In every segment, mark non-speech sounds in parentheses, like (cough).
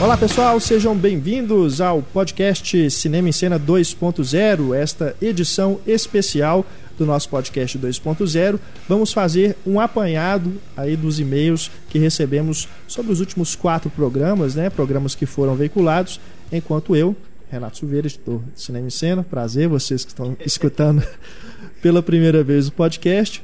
Olá pessoal, sejam bem-vindos ao podcast Cinema em Cena 2.0, esta edição especial do nosso podcast 2.0. Vamos fazer um apanhado aí dos e-mails que recebemos sobre os últimos quatro programas, né? Programas que foram veiculados, enquanto eu, Renato Silveira, editor de Cinema em Cena, prazer vocês que estão (laughs) escutando pela primeira vez o podcast.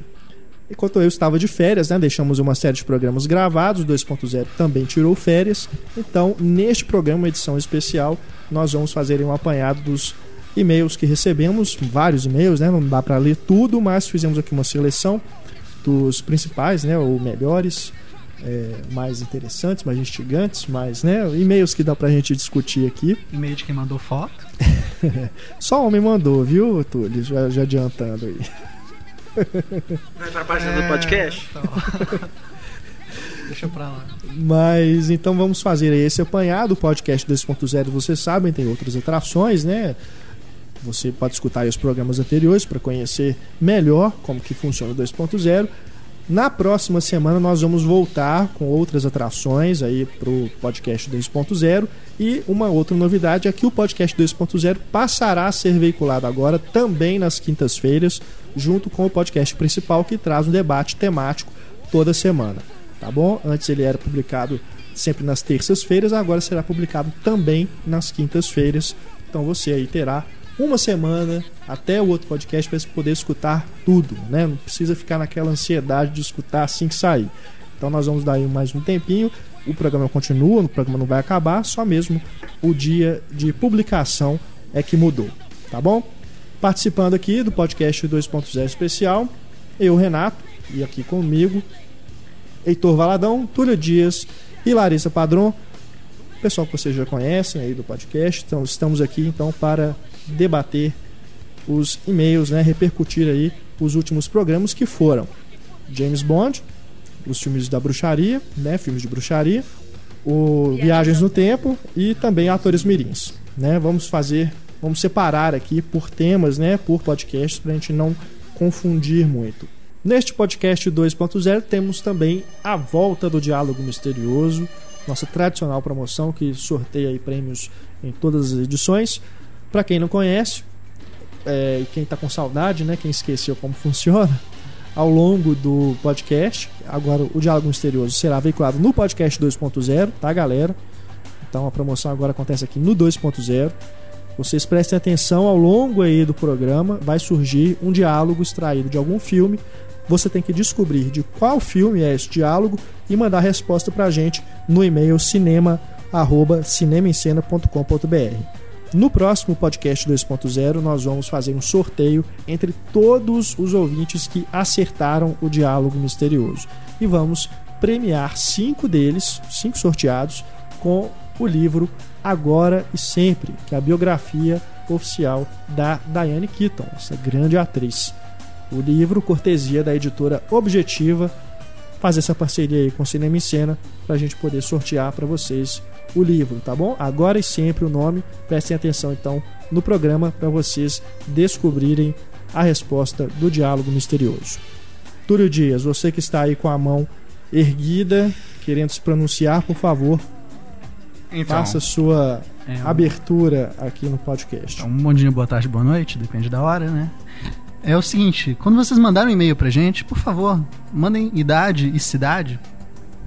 Enquanto eu estava de férias, né, deixamos uma série de programas gravados, o 2.0 também tirou férias. Então, neste programa, edição especial, nós vamos fazer um apanhado dos e-mails que recebemos, vários e-mails, né, não dá para ler tudo, mas fizemos aqui uma seleção dos principais, né, ou melhores, é, mais interessantes, mais instigantes, mais, né, e-mails que dá pra gente discutir aqui. E-mail de quem mandou foto. (laughs) Só homem mandou, viu, Túlio? Já, já adiantando aí. Vai pra página é, do podcast? Então. (laughs) Deixa pra lá. Mas então vamos fazer esse apanhado. O podcast 2.0, vocês sabem, tem outras atrações, né? Você pode escutar os programas anteriores para conhecer melhor como que funciona o 2.0. Na próxima semana nós vamos voltar com outras atrações aí para o podcast 2.0 e uma outra novidade é que o podcast 2.0 passará a ser veiculado agora também nas quintas-feiras, junto com o podcast principal que traz um debate temático toda semana, tá bom? Antes ele era publicado sempre nas terças-feiras, agora será publicado também nas quintas-feiras. Então você aí terá uma semana até o outro podcast para poder escutar tudo, né? Não precisa ficar naquela ansiedade de escutar assim que sair. Então nós vamos dar mais um tempinho. O programa continua, o programa não vai acabar, só mesmo o dia de publicação é que mudou, tá bom? Participando aqui do podcast 2.0 especial, eu, Renato, e aqui comigo, Heitor Valadão, Túlio Dias e Larissa Padron, pessoal que vocês já conhecem aí do podcast. Então, estamos aqui então para debater os e-mails, né, repercutir aí os últimos programas que foram James Bond, os filmes da bruxaria, né, filmes de bruxaria, o Viagens no Tempo e também atores mirins, né? Vamos fazer, vamos separar aqui por temas, né, por podcasts para a gente não confundir muito. Neste podcast 2.0 temos também a volta do diálogo misterioso, nossa tradicional promoção que sorteia prêmios em todas as edições. Para quem não conhece, é, e quem está com saudade, né, quem esqueceu como funciona, ao longo do podcast, agora o Diálogo Misterioso será veiculado no podcast 2.0, tá, galera? Então a promoção agora acontece aqui no 2.0. Vocês prestem atenção ao longo aí do programa, vai surgir um diálogo extraído de algum filme. Você tem que descobrir de qual filme é esse diálogo e mandar a resposta pra gente no e-mail cinema@cinemaencena.com.br. No próximo podcast 2.0, nós vamos fazer um sorteio entre todos os ouvintes que acertaram o diálogo misterioso. E vamos premiar cinco deles, cinco sorteados, com o livro Agora e Sempre, que é a biografia oficial da Diane Keaton, essa grande atriz. O livro, cortesia da editora Objetiva, faz essa parceria aí com Cinema em Cena para a gente poder sortear para vocês o livro, tá bom? Agora e sempre o nome. Prestem atenção então no programa para vocês descobrirem a resposta do diálogo misterioso. Túlio Dias, você que está aí com a mão erguida, querendo se pronunciar, por favor, então, faça sua é, abertura aqui no podcast. Então, um bom dia, boa tarde, boa noite, depende da hora, né? É o seguinte, quando vocês mandarem um e-mail pra gente, por favor, mandem idade e cidade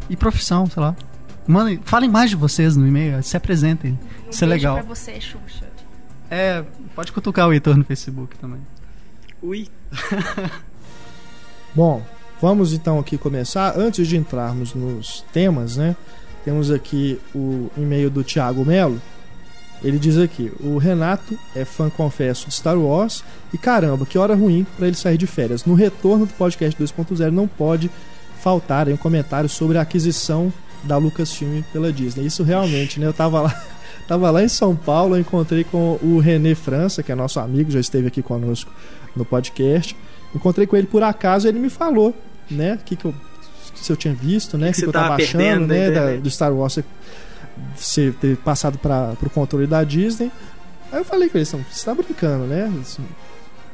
e profissão, sei lá. Mandem, falem mais de vocês no e-mail, se apresentem. Um Isso é legal. pra você, Xuxa. É, pode cutucar o Heitor no Facebook também. Ui. (laughs) Bom, vamos então aqui começar. Antes de entrarmos nos temas, né? Temos aqui o e-mail do Thiago Melo. Ele diz aqui: o Renato é fã, confesso, de Star Wars e caramba, que hora ruim para ele sair de férias. No retorno do podcast 2.0 não pode faltar um comentário sobre a aquisição da Lucasfilm pela Disney. Isso realmente, né? Eu tava lá, (laughs) tava lá em São Paulo, eu encontrei com o René França, que é nosso amigo, já esteve aqui conosco no podcast. Encontrei com ele por acaso, ele me falou, né, que que eu se eu tinha visto, né, que, que, que eu tava achando, né, da, do Star Wars você ter passado para o controle da Disney. Aí eu falei com ele, você tá brincando, né? Assim,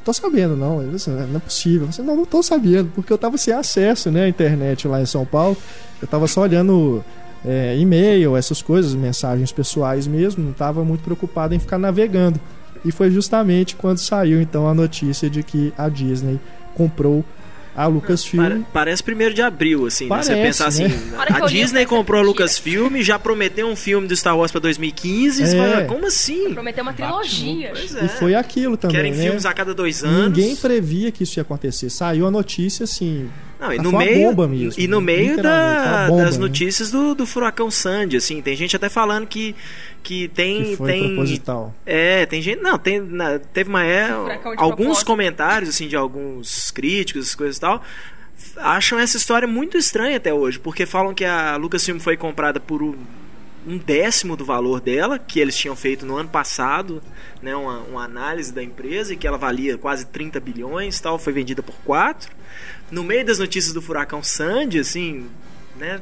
tô sabendo, não. Ele assim, não é possível. Eu não, não tô sabendo, porque eu tava sem acesso, né, à internet lá em São Paulo. Eu tava só olhando é, e-mail, essas coisas, mensagens pessoais mesmo, não estava muito preocupado em ficar navegando. E foi justamente quando saiu então a notícia de que a Disney comprou a Lucasfilm. Pare- parece primeiro de abril, assim, Parece, né? Você pensar assim, né? A Disney comprou a. Lucasfilm, já prometeu um filme do Star Wars pra 2015, você É. fala, como assim? Prometeu uma trilogia. Pois é. E foi aquilo também, Querem né? filmes a cada dois anos. Ninguém previa que isso ia acontecer. Saiu a notícia assim. Não, e Ah, no meio, bomba mesmo, e no né? meio da- bomba, das né? notícias do, do furacão Sandy, assim, tem gente até falando que que tem Que foi tem proposital. é, tem gente, não, tem na- teve uma é, alguns propósito. comentários assim de alguns críticos, essas coisas e tal, acham essa história muito estranha até hoje, porque falam que a Lucasfilm foi comprada por um, um décimo do valor dela, que eles tinham feito no ano passado, né, uma, uma análise da empresa, e que ela valia quase 30 bilhões tal, foi vendida por 4. No meio das notícias do furacão Sandy, assim, né,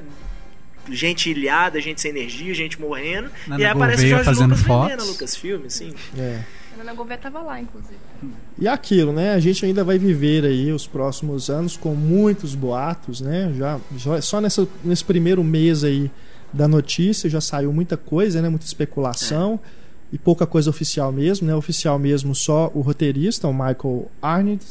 gente ilhada, gente sem energia, gente morrendo, Nana e aí aparece o Jorge fazendo Lucas fotos. vendendo a Lucasfilm, assim. É. A Ana Gouveia tava lá, inclusive. E aquilo, né? A gente ainda vai viver aí os próximos anos com muitos boatos, né? Já, já só nessa, nesse primeiro mês aí da notícia já saiu muita coisa, né? Muita especulação e pouca coisa oficial mesmo, né? Oficial mesmo só o roteirista, o Michael Arndt,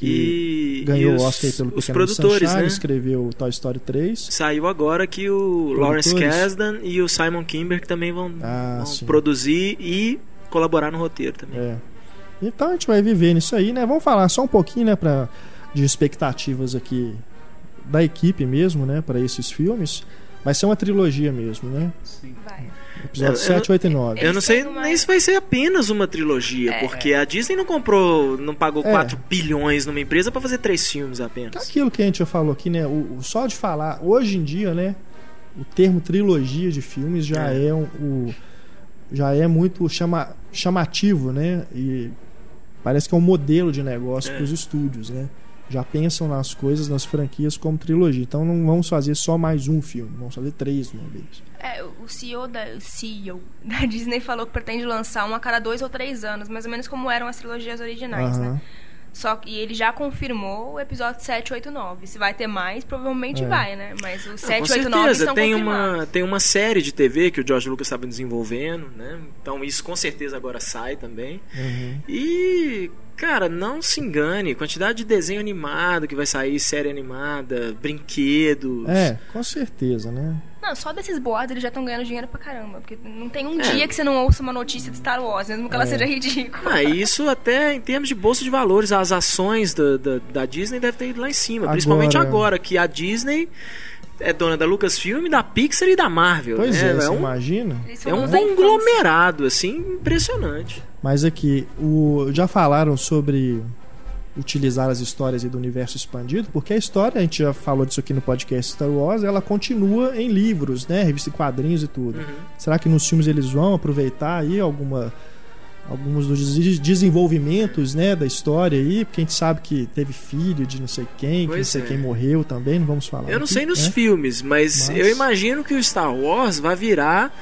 que E, ganhou e o os, Oscar pelo os Pequeno produtores, Sunshine, né? escreveu Toy Story 3. Saiu agora que o Lawrence. Kasdan e o Simon Kimber que também vão, Ah, vão sim. produzir e colaborar no roteiro também. É. Então a gente vai viver nisso aí, né? Vamos falar só um pouquinho, né, pra, de expectativas aqui da equipe mesmo, né, para esses filmes. Vai ser uma trilogia mesmo, né? Vai. Episódio Eu- 7, 8 e 9. Eu não sei nem se vai ser apenas uma trilogia, É. porque a Disney não comprou, não pagou É. 4 bilhões numa empresa pra fazer três filmes apenas. Aquilo que a gente já falou aqui, né? O, o- só de falar, hoje em dia, né? O termo trilogia de filmes já é, É. um, o, já é muito chama, chamativo, né? E parece que é um modelo de negócio É. para os estúdios, né? Já pensam nas coisas, nas franquias como trilogia. Então não vamos fazer só mais um filme, vamos fazer três de uma vez. É, o CEO da, o CEO (laughs) da Disney falou que pretende lançar um a cada dois ou três anos, mais ou menos como eram as trilogias originais, Aham. né? Só que e ele já confirmou o episódio 7, 8 9. Se vai ter mais, provavelmente É. vai, né? Mas os Ah, 7, com 8 9 certeza, são tem uma, tem uma série de TV que o George Lucas estava desenvolvendo, né? Então isso com certeza agora sai também. Uhum. E, cara, não se engane, quantidade de desenho animado que vai sair, série animada, brinquedos. É, com certeza, né? Não, só desses boatos eles já estão ganhando dinheiro pra caramba. Porque não tem um É. dia que você não ouça uma notícia de Star Wars, mesmo que ela É. seja ridícula. Ah, e isso até em termos de bolsa de valores, as ações da, da, da Disney devem ter ido lá em cima. Agora- Principalmente agora, que a Disney é dona da Lucasfilm, da Pixar e da Marvel. Pois né? é, você um, imagina? É um conglomerado, assim, impressionante. Mas aqui, o, já falaram sobre utilizar as histórias do universo expandido, porque a história, a gente já falou disso aqui no podcast Star Wars, ela continua em livros, né, revista em quadrinhos e tudo. Uhum. Será que nos filmes eles vão aproveitar aí alguma alguns dos des- desenvolvimentos, né, da história aí, porque a gente sabe que teve filho de não sei quem, que não Pois sei é. quem morreu também, não vamos falar. Eu não aqui, sei nos né? filmes, mas, Mas- eu imagino que o Star Wars vai virar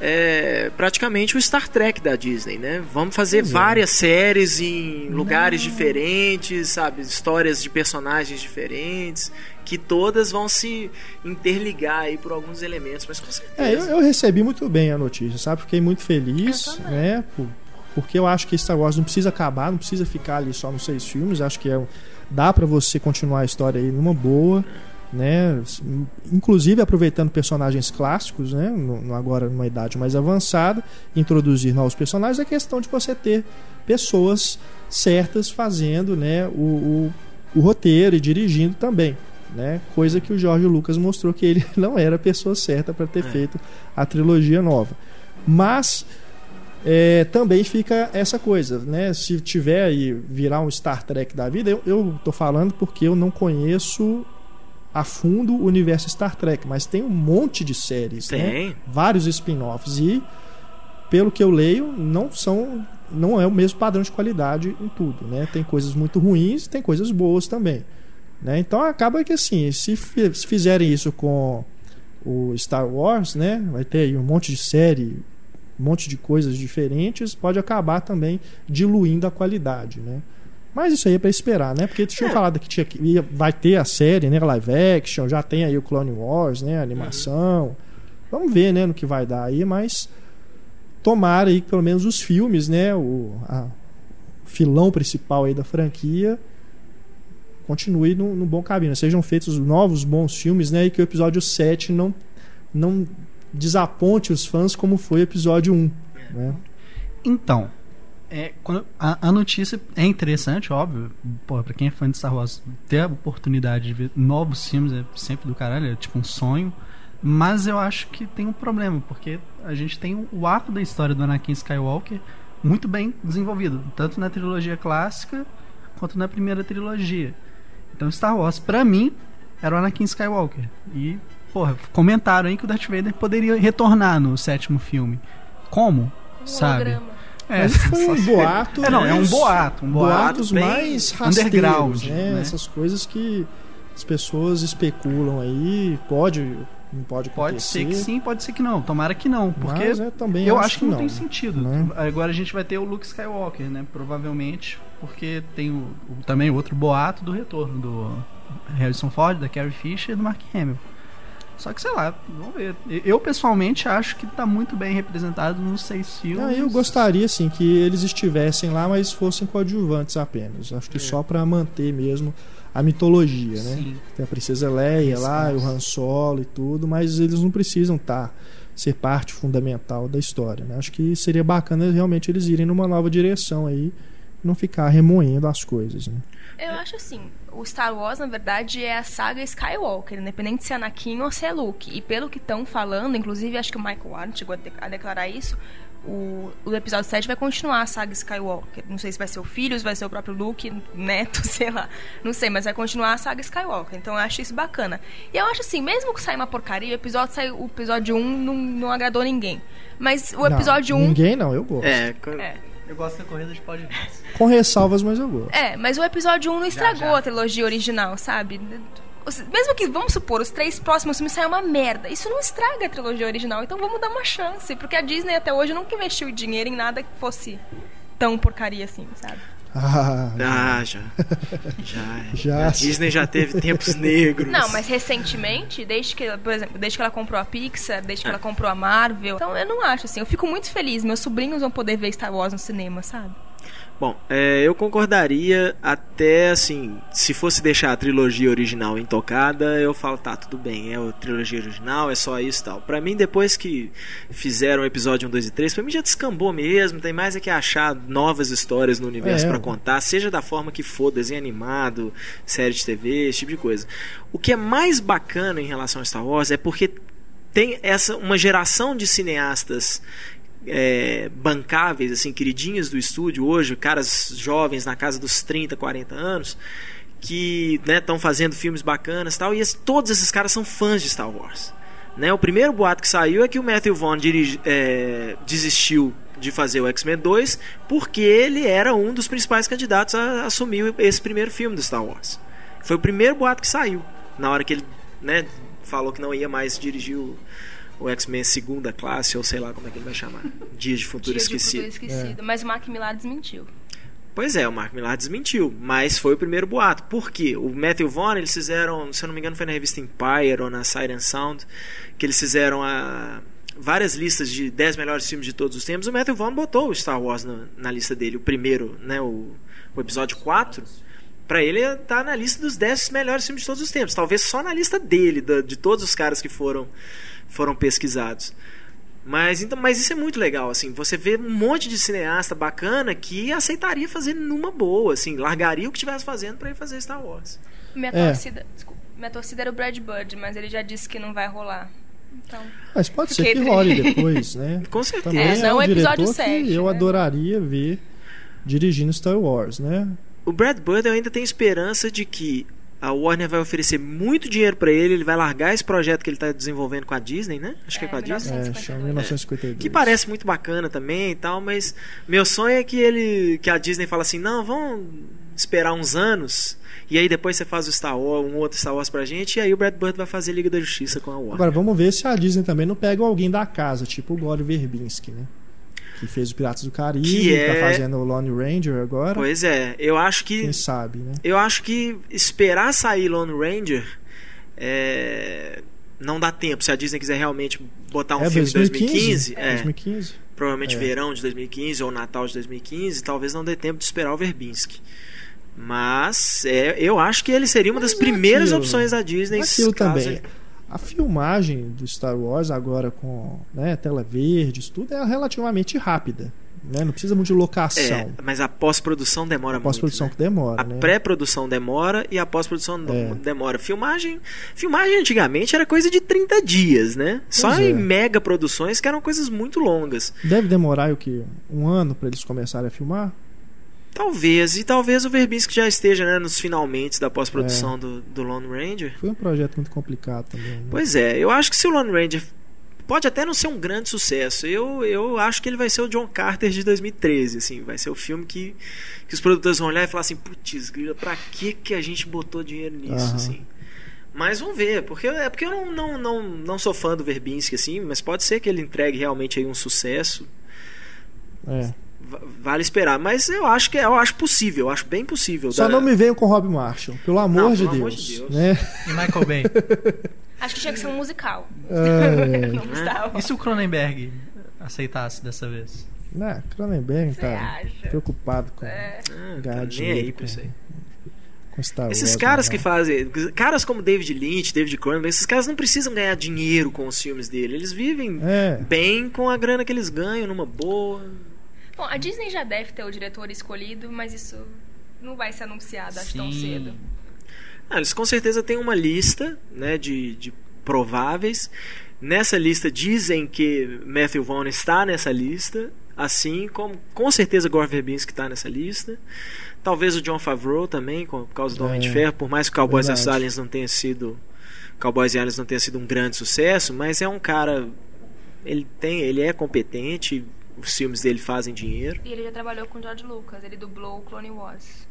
é, praticamente o Star Trek da Disney, né? Vamos fazer é. várias séries em lugares diferentes, sabe? Histórias de personagens diferentes, que todas vão se interligar aí por alguns elementos, mas com É, eu, certeza. eu recebi muito bem a notícia, sabe? Fiquei muito feliz, né? por- porque eu acho que Star Wars não precisa acabar, não precisa ficar ali só nos seis filmes. Acho que é, dá pra você continuar a história aí numa boa, né? Inclusive aproveitando personagens clássicos, né? No, agora numa idade mais avançada, introduzir novos personagens. É questão de você ter pessoas certas fazendo, né? O, o, o roteiro e dirigindo também. Né? Coisa que o Jorge Lucas mostrou que ele (laughs) não era a pessoa certa para ter É. feito a trilogia nova. Mas é, também fica essa coisa, né? Se tiver aí virar um Star Trek da vida, eu, eu tô falando porque eu não conheço a fundo o universo Star Trek, mas tem um monte de séries, né? Tem. Vários spin-offs e pelo que eu leio, não são não é o mesmo padrão de qualidade em tudo, né? Tem coisas muito ruins, tem coisas boas também, né? Então acaba que assim, se fizerem isso com o Star Wars, né? Vai ter aí um monte de série, um monte de coisas diferentes, pode acabar também diluindo a qualidade, né? Mas isso aí é pra esperar, né? Porque tinha É. falado que tinha, que ia- vai ter a série, né? Live action, já tem aí o Clone Wars, né? A animação. Vamos ver, né, no que vai dar aí, mas tomara aí que pelo menos os filmes, né, o filão principal aí da franquia continue no, no bom caminho, sejam feitos novos bons filmes, né, e que o episódio 7 não não desaponte os fãs como foi o episódio 1, né? Então, é, quando, a, a, notícia é interessante, óbvio. Pô, pra quem é fã de Star Wars, ter a oportunidade de ver novos filmes é sempre do caralho, é tipo um sonho. Mas eu acho que tem um problema, porque a gente tem o arco da história do Anakin Skywalker muito bem desenvolvido, tanto na trilogia clássica quanto na primeira trilogia. Então Star Wars, pra mim, era o Anakin Skywalker. E, porra, comentaram aí que o Darth Vader poderia retornar no sétimo filme. Como? Um sabe? holograma. É, Mas foi um boato. É, não, é um mas boato, um boato boatos mais rasteiros, né? né? Essas coisas que as pessoas especulam aí, pode, não pode acontecer. Pode ser que sim, pode ser que não. Tomara que não, porque é, também eu acho que não, tem né? sentido. Né? Agora a gente vai ter o Luke Skywalker, né? Provavelmente, porque tem o, o- também outro boato do retorno do Harrison Ford, da Carrie Fisher e do Mark Hamill. Só que sei lá, vamos ver. Eu pessoalmente acho que tá muito bem representado nos seis filmes. Ah, eu gostaria assim que eles estivessem lá, mas fossem coadjuvantes apenas. Acho que só para manter mesmo a mitologia, né? Sim. Tem a princesa Leia lá, o Han Solo e tudo, mas eles não precisam estar ser parte fundamental da história, né? Acho que seria bacana realmente eles irem numa nova direção aí, não ficar remoendo as coisas, né? Eu acho assim, o Star Wars, na verdade, é a saga Skywalker, independente se é Anakin ou se é Luke. E pelo que estão falando, inclusive acho que o Michael Warren chegou a, de- a declarar isso, o, o episódio 7 vai continuar a saga Skywalker. Não sei se vai ser o filho, se vai ser o próprio Luke, (laughs) neto, sei lá. Não sei, mas vai continuar a saga Skywalker. Então eu acho isso bacana. E eu acho assim, mesmo que saia uma porcaria, o episódio, sai, o episódio 1 não, não agradou ninguém. Mas o episódio não, 1... Ninguém não, eu gosto. É, É. Eu gosto da corrida de podcast. Com ressalvas, mas eu gosto. É, mas o episódio 1 não estragou já. a trilogia original, sabe? Mesmo que, vamos supor, os três próximos filmes saiam uma merda. Isso não estraga a trilogia original, então vamos dar uma chance. Porque a Disney até hoje nunca investiu dinheiro em nada que fosse tão porcaria assim, sabe? Ah, Ah, já. Já. Já. (laughs) A Disney já teve tempos (laughs) negros. Não, mas recentemente, desde que, por exemplo, desde que ela comprou a Pixar, desde É. que ela comprou a Marvel. Então eu não acho assim. Eu fico muito feliz. Meus sobrinhos vão poder ver Star Wars no cinema, sabe? Bom, é, eu concordaria até assim, se fosse deixar a trilogia original intocada, eu falo, tá, tudo bem, é a trilogia original, é só isso e tal. Pra mim, depois que fizeram o episódio 1, 2 e 3, pra mim já descambou mesmo, tem mais é que achar novas histórias no universo É. pra contar, seja da forma que for, desenho animado, série de TV, esse tipo de coisa. O que é mais bacana em relação a Star Wars é porque tem essa uma geração de cineastas é, bancáveis, assim, queridinhas do estúdio hoje, caras jovens na casa dos 30, 40 anos, que estão fazendo filmes bacanas tal, e esse- todos esses caras são fãs de Star Wars. Né? O primeiro boato que saiu é que o Matthew Vaughn dirigi- é, desistiu de fazer o X-Men 2 porque ele era um dos principais candidatos a assumir esse primeiro filme do Star Wars. Foi o primeiro boato que saiu, na hora que ele né, falou que não ia mais dirigir o, o X-Men segunda classe, ou sei lá como é que ele vai chamar. (laughs) Dias de Futuro Dia de Esquecido. Futuro Esquecido. Mas o Mark Millar desmentiu. Pois é, o Mark Millar desmentiu, mas foi o primeiro boato. Por quê? O Matthew Vaughn, eles fizeram, se eu não me engano, foi na revista Empire ou na Siren Sound, que eles fizeram a, várias listas de 10 melhores filmes de todos os tempos. O Matthew Vaughn botou o Star Wars na, na lista dele, o primeiro, né, o, o episódio 4. Pra ele tá na lista dos 10 melhores filmes de todos os tempos. Talvez só na lista dele, da- de todos os caras que foram, foram pesquisados. Mas, então, mas isso é muito legal, assim, você vê um monte de cineasta bacana que aceitaria fazer numa boa, assim, largaria o que estivesse fazendo pra ir fazer Star Wars. Minha É. torcida. Desculpa, minha torcida era o Brad Bird, mas ele já disse que não vai rolar. Então. Mas pode ser que role depois, né? (laughs) Com certeza. Também É, é, não um o episódio diretor sete, que eu né? adoraria ver dirigindo Star Wars, né? O Brad Bird eu ainda tenho esperança de que a Warner vai oferecer muito dinheiro pra ele, ele vai largar esse projeto que ele tá desenvolvendo com a Disney, né? Acho que é É, com a Disney. É, 1952. chama 1952. Que parece muito bacana também e tal, mas meu sonho é que ele que a Disney fala assim: "Não, vamos esperar uns anos e aí depois você faz o Star Wars, um outro Star Wars pra gente e aí o Brad Bird vai fazer Liga da Justiça com a Warner". Agora vamos ver se a Disney também não pega alguém da casa, tipo o Gore Verbinski, né? Que fez o Piratas do Caribe, Que é- tá fazendo o Lone Ranger agora. Pois é, eu acho que Quem sabe, né? eu acho que esperar sair Lone Ranger é, não dá tempo. Se a Disney quiser realmente botar um é filme 2015? em 2015, é, 2015. provavelmente É. verão de 2015 ou Natal de 2015, talvez não dê tempo de esperar o Verbinski. Mas é, eu acho que ele seria uma das é primeiras aquilo. opções da Disney. Aquilo caso também. A filmagem do Star Wars agora com né, tela verde, tudo é relativamente rápida. Né? Não precisa muito de locação. É, mas a pós-produção demora a pós-produção muito. que demora. né? A né? pré-produção demora e a pós-produção É. demora. Filmagem, filmagem antigamente era coisa de 30 dias, né? Só Pois é. em mega produções que eram coisas muito longas. Deve demorar o que? Um ano para eles começarem a filmar? Talvez, e talvez o Verbinski já esteja né, nos finalmente da pós-produção É. do, do Lone Ranger. Foi um projeto muito complicado também. né? Pois é, eu acho que se o Lone Ranger pode até não ser um grande sucesso, eu, eu acho que ele vai ser o John Carter de 2013, assim, vai ser o filme que, que os produtores vão olhar e falar assim, putz, grila, pra que que a gente botou dinheiro nisso, Aham. assim. Mas vamos ver, porque é porque eu não, não, não, não sou fã do Verbinski assim, mas pode ser que ele entregue realmente aí um sucesso. É. Va- Vale esperar, mas eu acho que é, eu acho possível, eu acho bem possível. Só da- não me venham com Rob Marshall, pelo amor, Não, de, pelo amor Deus, de Deus. Né? E Michael Bay. (laughs) Acho que tinha que ser um musical. É, (laughs) Não Star E se o Cronenberg aceitasse dessa vez? né, Cronenberg Você tá acha? preocupado com, É. Ah, tá aí com- isso aí. com Star Esses Wars, caras né? que fazem. Caras como David Lynch, David Cronenberg, esses caras não precisam ganhar dinheiro com os filmes dele. Eles vivem É, bem com a grana que eles ganham, numa boa. Bom, a Disney já deve ter o diretor escolhido, mas isso não vai ser anunciado, acho tão cedo. Ah, eles com certeza têm uma lista né, de, de prováveis. Nessa lista dizem que Matthew Vaughn está nessa lista, assim como com certeza Gore Verbinski está nessa lista. Talvez o John Favreau também, por causa do Homem de É, Ferro, por mais que Cowboys vs Aliens não tenha sido Cowboys e Aliens não tenha sido um grande sucesso, mas é um cara ele tem, ele é competente, os filmes dele fazem dinheiro. E ele já trabalhou com o George Lucas, ele dublou o Clone Wars.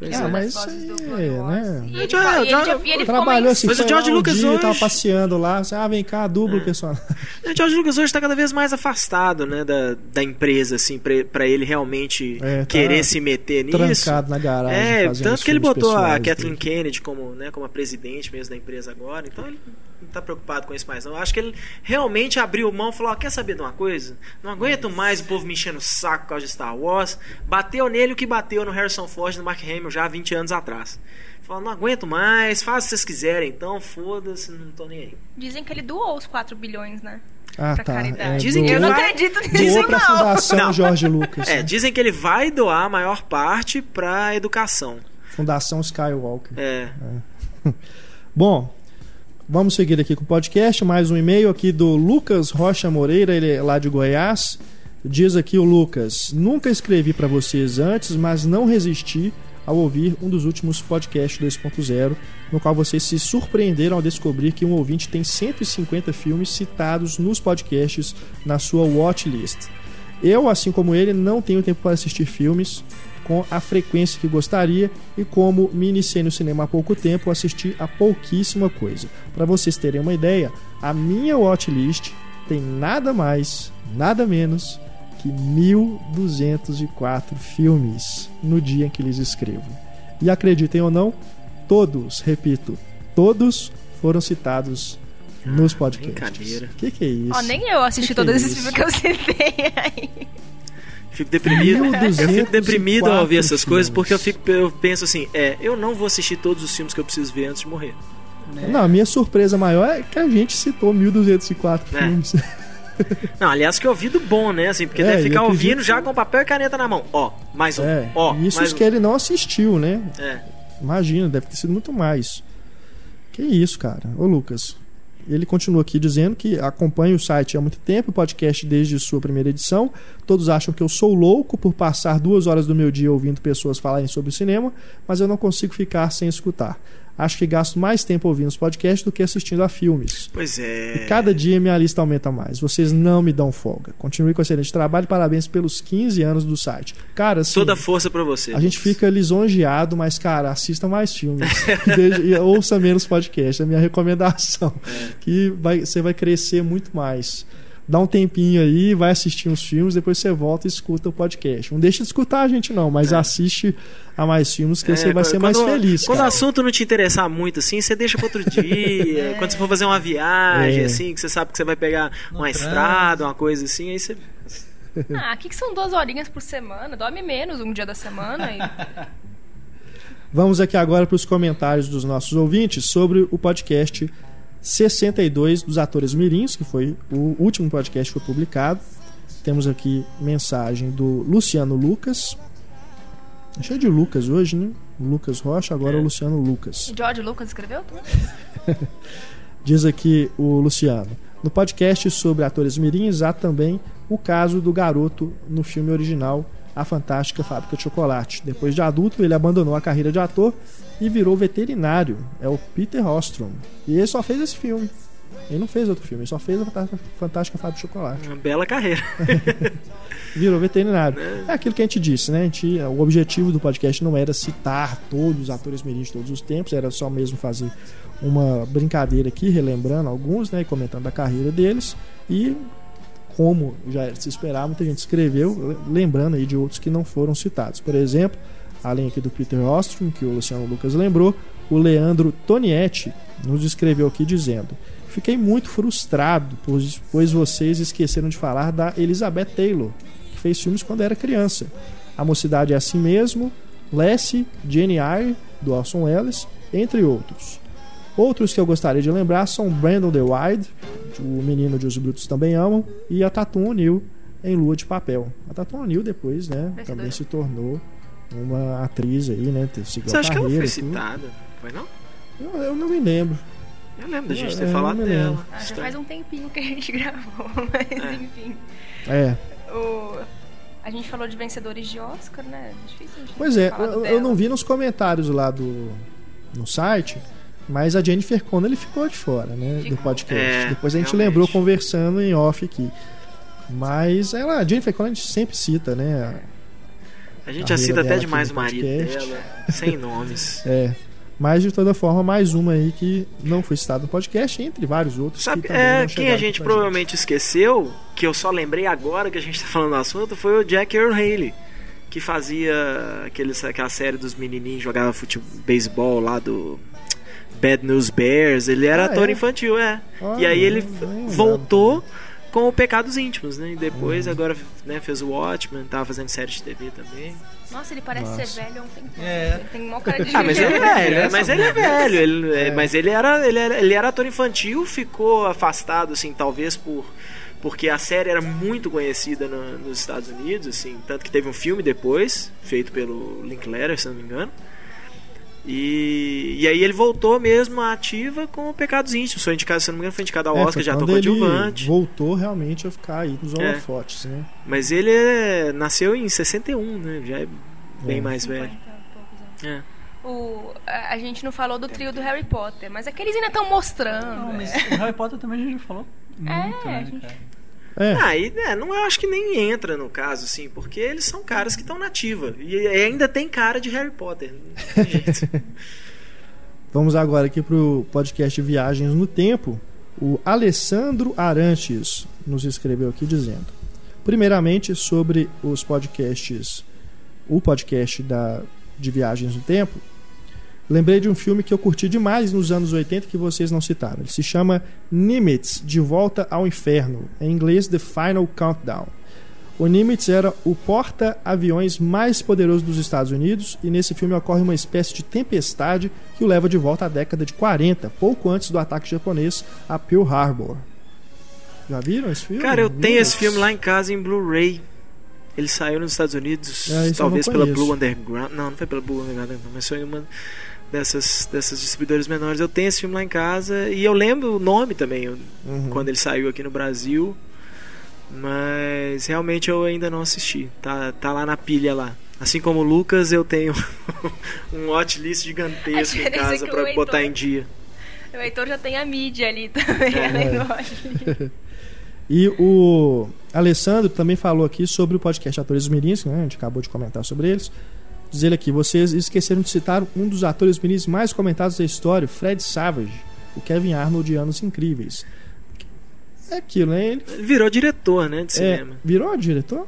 Pois Ah, é é. mas isso aí, né? E ele, já- ele já- ele Trabalhou assim, Mas o George um Lucas dia, hoje- tava passeando lá, assim, ah, vem cá, dubla É. o personagem. O George Lucas hoje está cada vez mais afastado, né, da, da empresa, assim, para ele realmente É, tá querer se meter nisso. Trancado na garagem. É, tanto que ele botou a Kathleen dele. Kennedy como, né, como a presidente mesmo da empresa agora, então ele não tá preocupado com isso mais não. Eu acho que ele realmente abriu mão e falou, ó, quer saber de uma coisa? Não aguento mais o povo me enchendo o saco por causa de Star Wars. Bateu nele o que bateu no Harrison Ford e no Mark Hamill já há 20 anos atrás. Falou, não aguento mais, faz o que vocês quiserem, então foda-se, não tô nem aí. Dizem que ele doou os 4 bilhões, né? Ah, pra tá. caridade. É, Dizem que Eu não acredito nisso, Doou pra não. Fundação Não. Jorge Lucas. É, né? dizem que ele vai doar a maior parte pra educação. Fundação Skywalker. É. Bom, vamos seguir aqui com o podcast. Mais um e-mail aqui do Lucas Rocha Moreira, ele é lá de Goiás. Diz aqui o Lucas: Nunca escrevi para vocês antes, mas não resisti ao ouvir um dos últimos podcasts 2.0, no qual vocês se surpreenderam ao descobrir que um ouvinte tem 150 filmes citados nos podcasts na sua watchlist. Eu, assim como ele, não tenho tempo para assistir filmes com a frequência que gostaria e como me iniciei no cinema há pouco tempo, assisti a pouquíssima coisa. Para vocês terem uma ideia, a minha watchlist tem nada mais, nada menos que 1204 filmes no dia em que lhes escrevo. E acreditem ou não, todos, repito, todos foram citados nos podcasts. brincadeira. O que, que é isso? Ó, nem eu assisti Que que todos é esses filmes que eu citei aí. Fico deprimido. Eu 1204 fico deprimido ao ouvir essas coisas filmes. porque eu, fico, eu penso assim, é, eu não vou assistir todos os filmes que eu preciso ver antes de morrer. Não, a minha surpresa maior é que a gente citou 1204 É. filmes. Não, aliás, que é ouvido bom, né? Assim, porque É, deve ficar ouvindo já que- com papel e caneta na mão. Ó, mais um. É, Ó, isso mais que ele não assistiu, né? um. É. Imagina, deve ter sido muito mais. Que isso, cara. Ô, Lucas. Ele continua aqui dizendo que acompanha o site há muito tempo, o podcast desde sua primeira edição. Todos acham que eu sou louco por passar duas horas do meu dia ouvindo pessoas falarem sobre cinema, mas eu não consigo ficar sem escutar. Acho que gasto mais tempo ouvindo os podcasts do que assistindo a filmes. Pois é. E cada dia minha lista aumenta mais. Vocês não me dão folga. Continue com excelente trabalho. Parabéns pelos 15 anos do site. Cara, assim, Toda força pra você. a gente fica lisonjeado, mas, cara, assista mais filmes. (laughs) E ouça menos podcast. É a minha recomendação. Que vai, você vai crescer muito mais. Dá um tempinho aí, vai assistir uns filmes, depois você volta e escuta o podcast. Não deixa de escutar a gente não, mas assiste a mais filmes que É, você vai ser quando- mais feliz. Quando o cara. assunto não te interessar muito, assim, você deixa para outro (laughs) dia. Quando você for fazer uma viagem, É. assim, que você sabe que você vai pegar uma estrada, uma coisa assim, aí você. (laughs) Ah, aqui que são duas horinhas por semana. Dorme menos um dia da semana. E... (laughs) Vamos aqui agora para os comentários dos nossos ouvintes sobre o podcast 62 dos atores mirins, que foi o último podcast que foi publicado. Temos aqui mensagem do Luciano Lucas. É cheio de Lucas hoje, né? O Lucas Rocha, agora É. o Luciano Lucas. George Lucas escreveu? (laughs) Diz aqui o Luciano. No podcast sobre atores mirins há também o caso do garoto no filme original A Fantástica Fábrica de Chocolate. Depois de adulto, ele abandonou a carreira de ator e virou veterinário. É o Peter Ostrom. E ele só fez esse filme. Ele não fez outro filme, ele só fez a Fantástica- Fantástica Fábrica de Chocolate. Uma bela carreira. (laughs) Virou veterinário. É aquilo que a gente disse, né? A gente, o objetivo do podcast não era citar todos os atores mirins de todos os tempos, era só mesmo fazer uma brincadeira aqui, relembrando alguns, né? E comentando a carreira deles. E como já era de se esperar, muita gente escreveu, le- lembrando aí de outros que não foram citados. Por exemplo, além aqui do Peter Ostrom, que o Luciano Lucas lembrou, o Leandro Tonietti nos escreveu aqui dizendo: Fiquei muito frustrado, pois, pois vocês esqueceram de falar da Elizabeth Taylor, que fez filmes quando era criança. A Mocidade é Assim Mesmo, Lassie, Jenny Eyre, do Orson Welles, entre outros. Outros que eu gostaria de lembrar são Brandon The Wide, o menino de Os Brutos Também Amam, e a Tatum O'Neill em Lua de Papel. A Tatum O'Neill depois, né, também se tornou uma atriz aí, né, seguiu Você a acha que ela foi citada? Foi não? Eu, eu não me lembro. Eu lembro da gente É, ter eu falado dela. lembro. Ah, já Estranho. faz um tempinho que a gente (laughs) gravou, mas É. enfim. É, O... A gente falou de vencedores de Oscar, né? Difícil a gente pois é, eu, eu não vi nos comentários lá do no site, mas a Jennifer Connelly ficou de fora, né, do Ficou. podcast. É, Depois a gente realmente. lembrou conversando em off aqui. Mas ela, a Jennifer Connelly a gente sempre cita, né? A gente já cita até demais o marido dela, sem nomes. (laughs) É. Mas de toda forma, mais uma aí que não foi citada no podcast, entre vários outros. Sabe, que é, quem a gente provavelmente esqueceu, que eu só lembrei agora que a gente tá falando do assunto, foi o Jack Earl Haley, que fazia aqueles, aquela série dos menininhos, jogava futebol, beisebol lá do Bad News Bears, ele era Ah, ator é? infantil, é. Ah, e aí ele voltou com o Pecados Íntimos, né? E depois Uhum. agora né, fez o Watchmen, tava fazendo série de TV também. Nossa, ele parece Nossa. ser velho há um tempo. É. Ele tem uma cara de (laughs) Ah, mas ele é velho, Essa mas ele é velho. Ele, É. Mas ele era, ele, era, ele era ator infantil, ficou afastado, assim, talvez por. Porque a série era muito conhecida no- nos Estados Unidos, assim, tanto que teve um filme depois, feito pelo Linklater, se não me engano. E, e aí ele voltou mesmo à ativa com o Pecados Íntimos. Foi indicado, se não me engano, foi indicado ao É, Oscar de ator coadjuvante. voltou realmente a ficar aí nos É. holofotes, né? Mas ele é- nasceu em 61, né? Já é bem É. mais velho. 50 poucos anos. É. O, a, a gente não falou do trio do Harry Potter, mas aqueles ainda estão mostrando. Não, mas é. o Harry Potter também a gente já falou muito, É, né, a gente- cara? É, Ah, e, né, não, eu acho que nem entra no caso, assim, porque eles são caras que estão nativa. E ainda tem cara de Harry Potter. Não tem (laughs) jeito. vamos agora aqui pro podcast Viagens no Tempo. O Alessandro Arantes nos escreveu aqui dizendo: primeiramente sobre os podcasts, o podcast da de Viagens no Tempo. Lembrei de um filme que eu curti demais nos anos 80 que vocês não citaram. Ele se chama Nimitz, De Volta ao Inferno. Em inglês, The Final Countdown. O Nimitz era o porta-aviões mais poderoso dos Estados Unidos e nesse filme ocorre uma espécie de tempestade que o leva de volta à década de 40, pouco antes do ataque japonês a Pearl Harbor. Já viram esse filme? Cara, eu tenho Nimitz? esse filme lá em casa em Blu-ray. Ele saiu nos Estados Unidos, É, talvez pela. Blue Underground. Não, não foi pela Blue Underground, não, mas foi uma dessas, dessas distribuidoras menores. Eu tenho esse filme lá em casa e eu lembro o nome também, Uhum. quando ele saiu aqui no Brasil. Mas realmente eu ainda não assisti. Tá, tá lá na pilha lá. Assim como o Lucas, eu tenho (laughs) um hot list gigantesco em é casa o botar em dia. O Heitor já tem a mídia ali também, É. negócio. (laughs) E o Alessandro também falou aqui sobre o podcast Atores Mirins, né? a gente acabou de comentar sobre eles. Diz ele aqui, vocês esqueceram de citar um dos atores mirins mais comentados da história, Fred Savage, o Kevin Arnold de Anos Incríveis. é aquilo, né? Ele virou diretor, né, de é, cinema. virou diretor?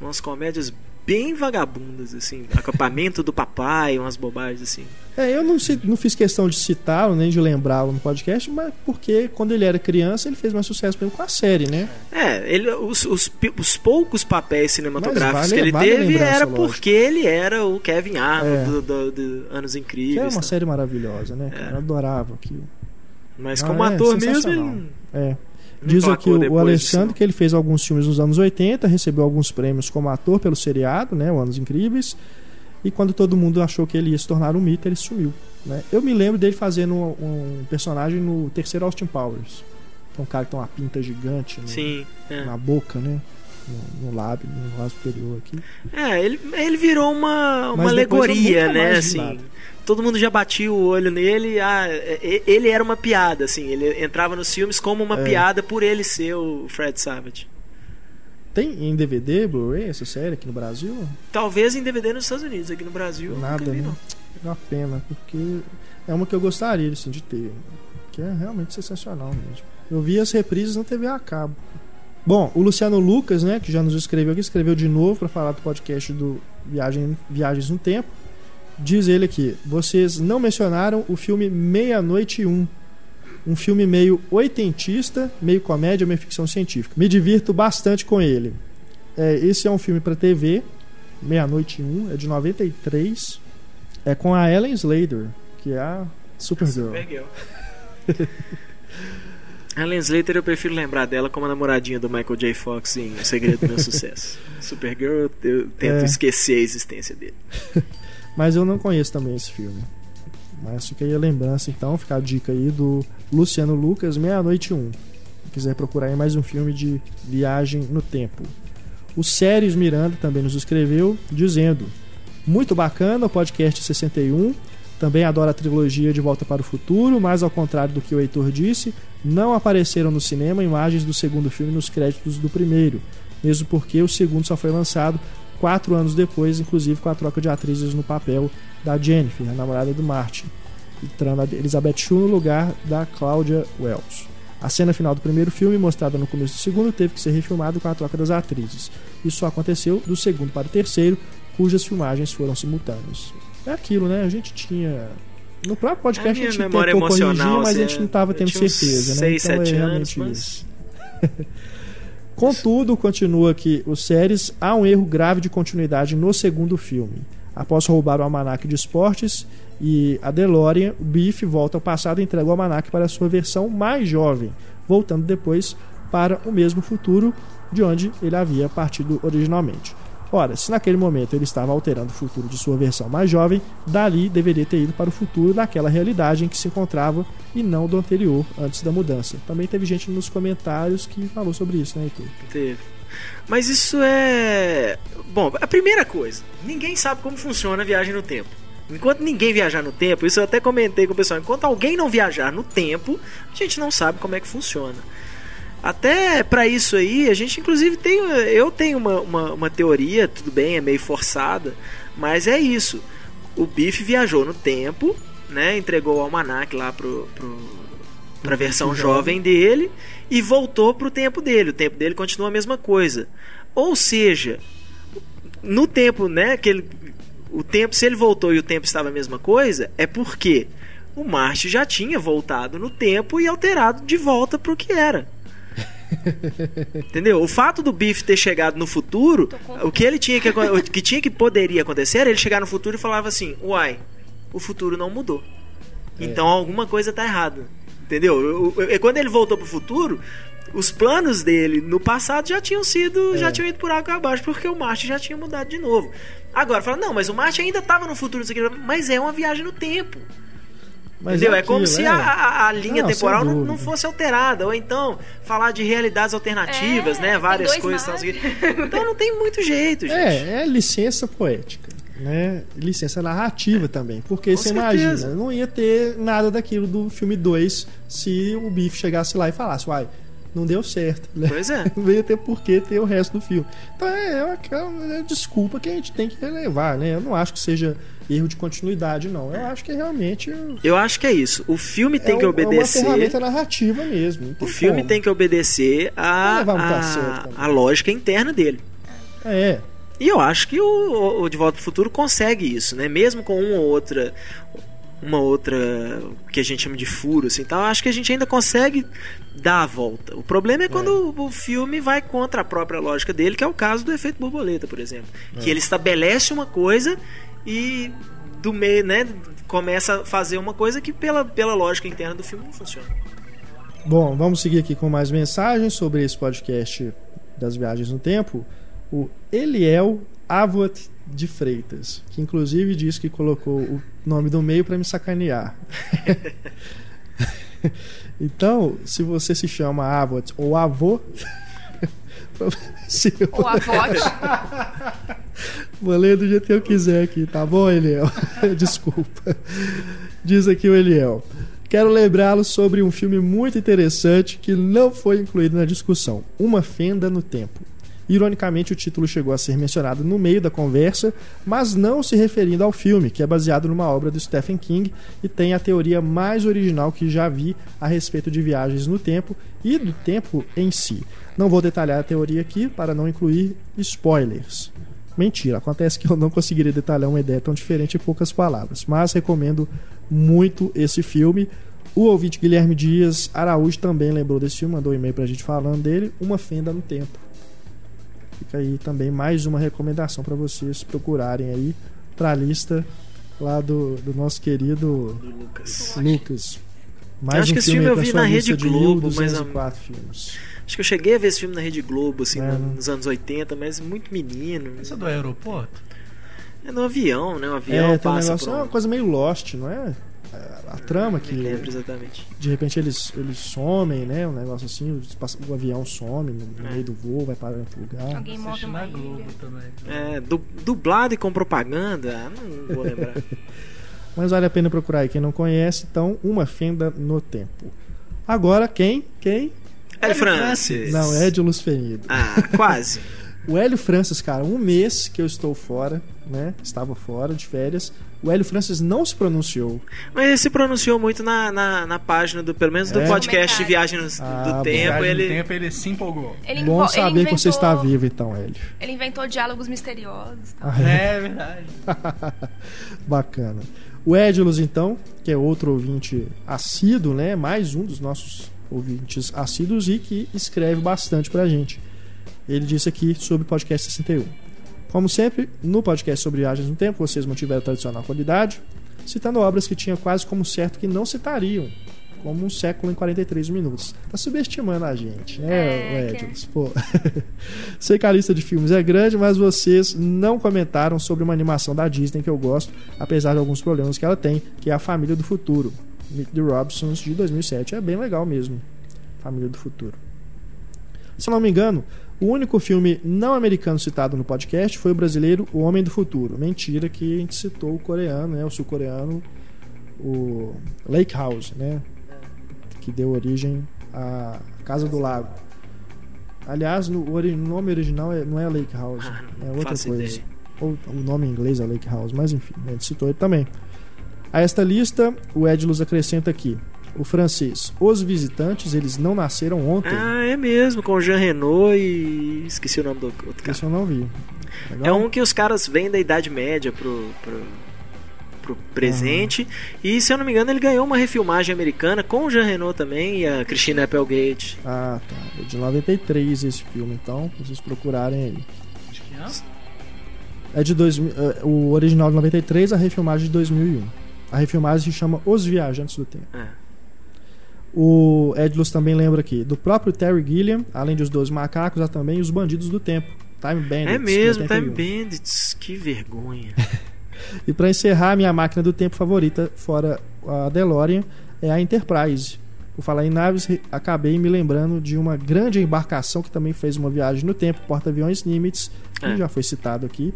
Umas comédias bem vagabundas, assim. Acampamento do papai, umas bobagens assim. É, eu não, não fiz questão de citá-lo, nem de lembrá-lo no podcast, mas porque quando ele era criança ele fez mais sucesso mesmo com a série, né? É, ele, os, os, os poucos papéis cinematográficos vale- que ele vale teve era lógico. porque ele era o Kevin Arnold É. do, do- do Anos Que era Incríveis. uma tá? série maravilhosa, né? cara? Eu adorava aquilo. Mas Ah, como é, ator mesmo, ele É. Diz aqui o, o depois Alexandre disso, que ele fez alguns filmes nos anos 80, recebeu alguns prêmios como ator pelo seriado, né? O Anos Incríveis. E quando todo mundo achou que ele ia se tornar um mito, ele sumiu. Né? Eu me lembro dele fazendo um, um personagem no terceiro Austin Powers. Que é um cara que tem uma pinta gigante no- Sim. É. na boca, né? No, no lábio, no lábio superior aqui. É, ele, ele virou uma, uma Mas alegoria, né? Assim, todo mundo já batia o olho nele. Ah, e- ele era uma piada, assim. Ele entrava nos filmes como uma É. piada por ele ser o Fred Savage. Tem em DVD, Blu-ray, essa série aqui no Brasil? Talvez em DVD nos Estados Unidos, aqui no Brasil. Nada, vi, né? não. É uma pena, porque é uma que eu gostaria assim, de ter. Que é realmente sensacional mesmo. Eu vi as reprises na TV a cabo. Bom, o Luciano Lucas, né, que já nos escreveu aqui, escreveu de novo para falar do podcast do Viagem, Viagens no Tempo. Diz ele aqui: vocês não mencionaram o filme Meia-Noite e Um. Um filme meio oitentista, meio comédia, meio ficção científica. Me divirto bastante com ele. É, esse é um filme para TV, Meia-Noite e Um, é de 93. É com a Ellen Slater, que é a Supergirl. Supergirl. (laughs) A Ellen Slater eu prefiro lembrar dela como a namoradinha do Michael J. Fox em O Segredo do Meu (laughs) Sucesso. Supergirl eu, eu tento É. esquecer a existência dele. (laughs) Mas eu não conheço também esse filme. Mas fica aí a lembrança, então, fica a dica aí do Luciano Lucas, Meia-Noite 1. Se quiser procurar aí mais um filme de viagem no tempo. O Séries Miranda também nos escreveu, dizendo: Muito bacana o podcast 61. Também adoro a trilogia De Volta para o Futuro, mas ao contrário do que o Heitor disse, não apareceram no cinema imagens do segundo filme nos créditos do primeiro, mesmo porque o segundo só foi lançado quatro anos depois, inclusive com a troca de atrizes no papel da Jennifer, a namorada do Martin, entrando a Elizabeth Shue no lugar da Claudia Wells. A cena final do primeiro filme, mostrada no começo do segundo, teve que ser refilmada com a troca das atrizes. Isso só aconteceu do segundo para o terceiro, cujas filmagens foram simultâneas. É aquilo, né? A gente tinha. No próprio podcast A a, gente memória tentou corrigir, mas a gente não estava tendo certeza, né? seis, então é sete anos, mas- isso. (laughs) Contudo, continua aqui os séries, há um erro grave de continuidade no segundo filme. Após roubar o almanac de esportes e a DeLorean, o Biff volta ao passado e entrega o almanac para a sua versão mais jovem, voltando depois para o mesmo futuro de onde ele havia partido originalmente. Ora, se naquele momento ele estava alterando o futuro de sua versão mais jovem, dali deveria ter ido para o futuro daquela realidade em que se encontrava e não do anterior, antes da mudança. Também teve gente nos comentários que falou sobre isso, né, Heitor? Teve. Mas isso é. Bom, a primeira coisa, ninguém sabe como funciona a viagem no tempo. Enquanto ninguém viajar no tempo, isso eu até comentei com o pessoal, enquanto alguém não viajar no tempo, a gente não sabe como é que funciona. Até pra isso aí, a gente inclusive tem. Eu tenho uma, uma, uma teoria, tudo bem, é meio forçada, mas é isso. O Biff viajou no tempo, né? Entregou o almanac lá pro, pro, pra versão jovem dele e voltou pro tempo dele. O tempo dele continua a mesma coisa. Ou seja, no tempo, né, que ele, o tempo, se ele voltou e o tempo estava a mesma coisa, é porque o Marte já tinha voltado no tempo e alterado de volta pro que era. Entendeu? O fato do Biff ter chegado no futuro, o que ele tinha que o que tinha que poderia acontecer, era ele chegar no futuro e falava assim: "Uai, o futuro não mudou. Então alguma coisa tá errada." Entendeu? O- Quando ele voltou pro futuro, os planos dele no passado já tinham sido, já tinham ido por água abaixo, porque o Marte já tinha mudado de novo. Agora, fala, não, mas o Marte ainda estava no futuro, mas é uma viagem no tempo. Mas entendeu? É, aquilo, como se é. a, a- linha Não, temporal não, não fosse alterada. Ou então, falar de realidades alternativas, É, né? Várias coisas. tal. Então não tem muito jeito, gente. É, é licença poética, né? Licença narrativa também, porque Com você certeza. imagina, não ia ter nada daquilo do filme 2 se o Biff chegasse lá e falasse, uai, não deu certo, né? Pois é. (laughs) Não ia ter por que ter o resto do filme. Então é, é aquela é desculpa que a gente tem que relevar, né? Eu não acho que seja erro de continuidade, não. Eu acho que realmente Eu acho que é isso. O filme tem é, que um- é uma obedecer. ferramenta narrativa mesmo. O filme como. tem que obedecer a, a, a lógica interna dele. É, E eu acho que o, o De Volta pro Futuro consegue isso, né? Mesmo com uma ou outra uma outra que a gente chama de furo assim, tal, eu acho que a gente ainda consegue dar a volta. O problema é quando o, o filme vai contra a própria lógica dele, que é o caso do efeito borboleta, por exemplo, É. que ele estabelece uma coisa e do meio, né, começa a fazer uma coisa que pela, pela lógica interna do filme não funciona. Bom, vamos seguir aqui com mais mensagens sobre esse podcast das viagens no tempo. O Eliel Avot de Freitas, que inclusive disse que colocou o nome do meio para me sacanear. (laughs) (laughs) então, se você se chama Avot ou avô, é seu. Ou a vote. Vou ler do jeito que eu quiser aqui, tá bom, Eliel? (laughs) Desculpa. Diz aqui o Eliel. Quero lembrá-lo sobre um filme muito interessante que não foi incluído na discussão: Uma Fenda no Tempo. Ironicamente, o título chegou a ser mencionado no meio da conversa, mas não se referindo ao filme, que é baseado numa obra do Stephen King e tem a teoria mais original que já vi a respeito de viagens no tempo e do tempo em si. Não vou detalhar a teoria aqui para não incluir spoilers. Mentira, acontece que eu não conseguiria detalhar uma ideia tão diferente em poucas palavras, mas recomendo muito esse filme. O ouvinte Guilherme Dias Araújo também lembrou desse filme, mandou um e-mail pra gente falando dele, Uma Fenda no Tempo. Fica aí também mais uma recomendação para vocês procurarem aí pra lista lá do, do nosso querido Do Lucas. Lucas. Mais acho um que esse filme eu vi na lista Rede de Globo, mas 1204 filmes. Acho que eu cheguei a ver esse filme na Rede Globo, assim, É, no- nos anos 80, mas muito menino. Isso é do aeroporto? É no avião, né? O avião É, tem um passa negócio, por é um... uma coisa meio Lost, não é? A, a trama que lembro exatamente. de repente eles, eles somem, né? Um negócio assim, pass- o avião some no, no É. meio do voo, vai para outro lugar. Alguém morre na Globo também. É, du- dublado e com propaganda, não vou lembrar. (laughs) Mas vale a pena procurar aí quem não conhece, então, Uma Fenda no Tempo. Agora, quem? Quem? Hélio Francis. Não, é de Luz Fenido. Ah, quase. (laughs) O Hélio Francis, cara, um mês que eu estou fora, né? Estava fora de férias. O Hélio Francis não se pronunciou. Mas ele se pronunciou muito na, na, na página, do, pelo menos do É? podcast. Viagem no, Ah, do. Tempo. Viagem Ele, tempo ele se empolgou. Ele, Bom saber ele que você inventou- está vivo, então, Hélio. Ele inventou diálogos misteriosos. tal. Ah, é? É verdade. (laughs) Bacana. O Edilus, então, que é outro ouvinte assíduo, né? Mais um dos nossos ouvintes assíduos e que escreve bastante pra gente. Ele disse aqui sobre o podcast 61. Como sempre, no podcast sobre viagens no tempo, vocês mantiveram a tradicional qualidade, citando obras que tinha quase como certo que não citariam, como um século em 43 minutos. Tá subestimando a gente, né, É, Edilus? Pô. (laughs) Sei que a lista de filmes é grande, mas vocês não comentaram sobre uma animação da Disney que eu gosto, apesar de alguns problemas que ela tem, que é a Família do Futuro, Meet the Robsons de 2007. É bem legal mesmo. Família do Futuro. Se eu não me engano, o único filme não americano citado no podcast foi o brasileiro O Homem do Futuro. Mentira que a gente citou o coreano, né, o sul-coreano, o Lake House, né, que deu origem à Casa do Lago. Aliás, no, o nome original é- não é Lake House, Ah, é outra faço coisa. ideia. Ou o nome em inglês é Lake House, mas enfim, a gente citou ele também. A esta lista, o Edilus acrescenta aqui: o francês. Os visitantes, eles não nasceram ontem. Ah, é mesmo, com o Jean Renault e. Esqueci o nome do outro cara. Isso eu não vi. É Legal? um que os caras vêm da Idade Média pro, pro, pro presente. E se eu não me engano, ele ganhou uma refilmagem americana com o Jean Renault também e a Christina Applegate. Ah, tá. É de 93 esse filme, então, pra vocês procurarem aí. De que ano? É de 2000, é, o original de 93, a refilmagem de 2001. A refilmagem se chama Os Viajantes do Tempo. É. O Edlus também lembra aqui do próprio Terry Gilliam, além dos Dois Macacos, há também Os Bandidos do Tempo. Time Bandits. É mesmo, 81. Time Bandits. Que vergonha. (laughs) E para encerrar, minha máquina do tempo favorita, fora a DeLorean, é a Enterprise. Por falar em naves, acabei me lembrando de uma grande embarcação que também fez uma viagem no tempo, Porta-Aviões Nimitz, que É. já foi citado aqui,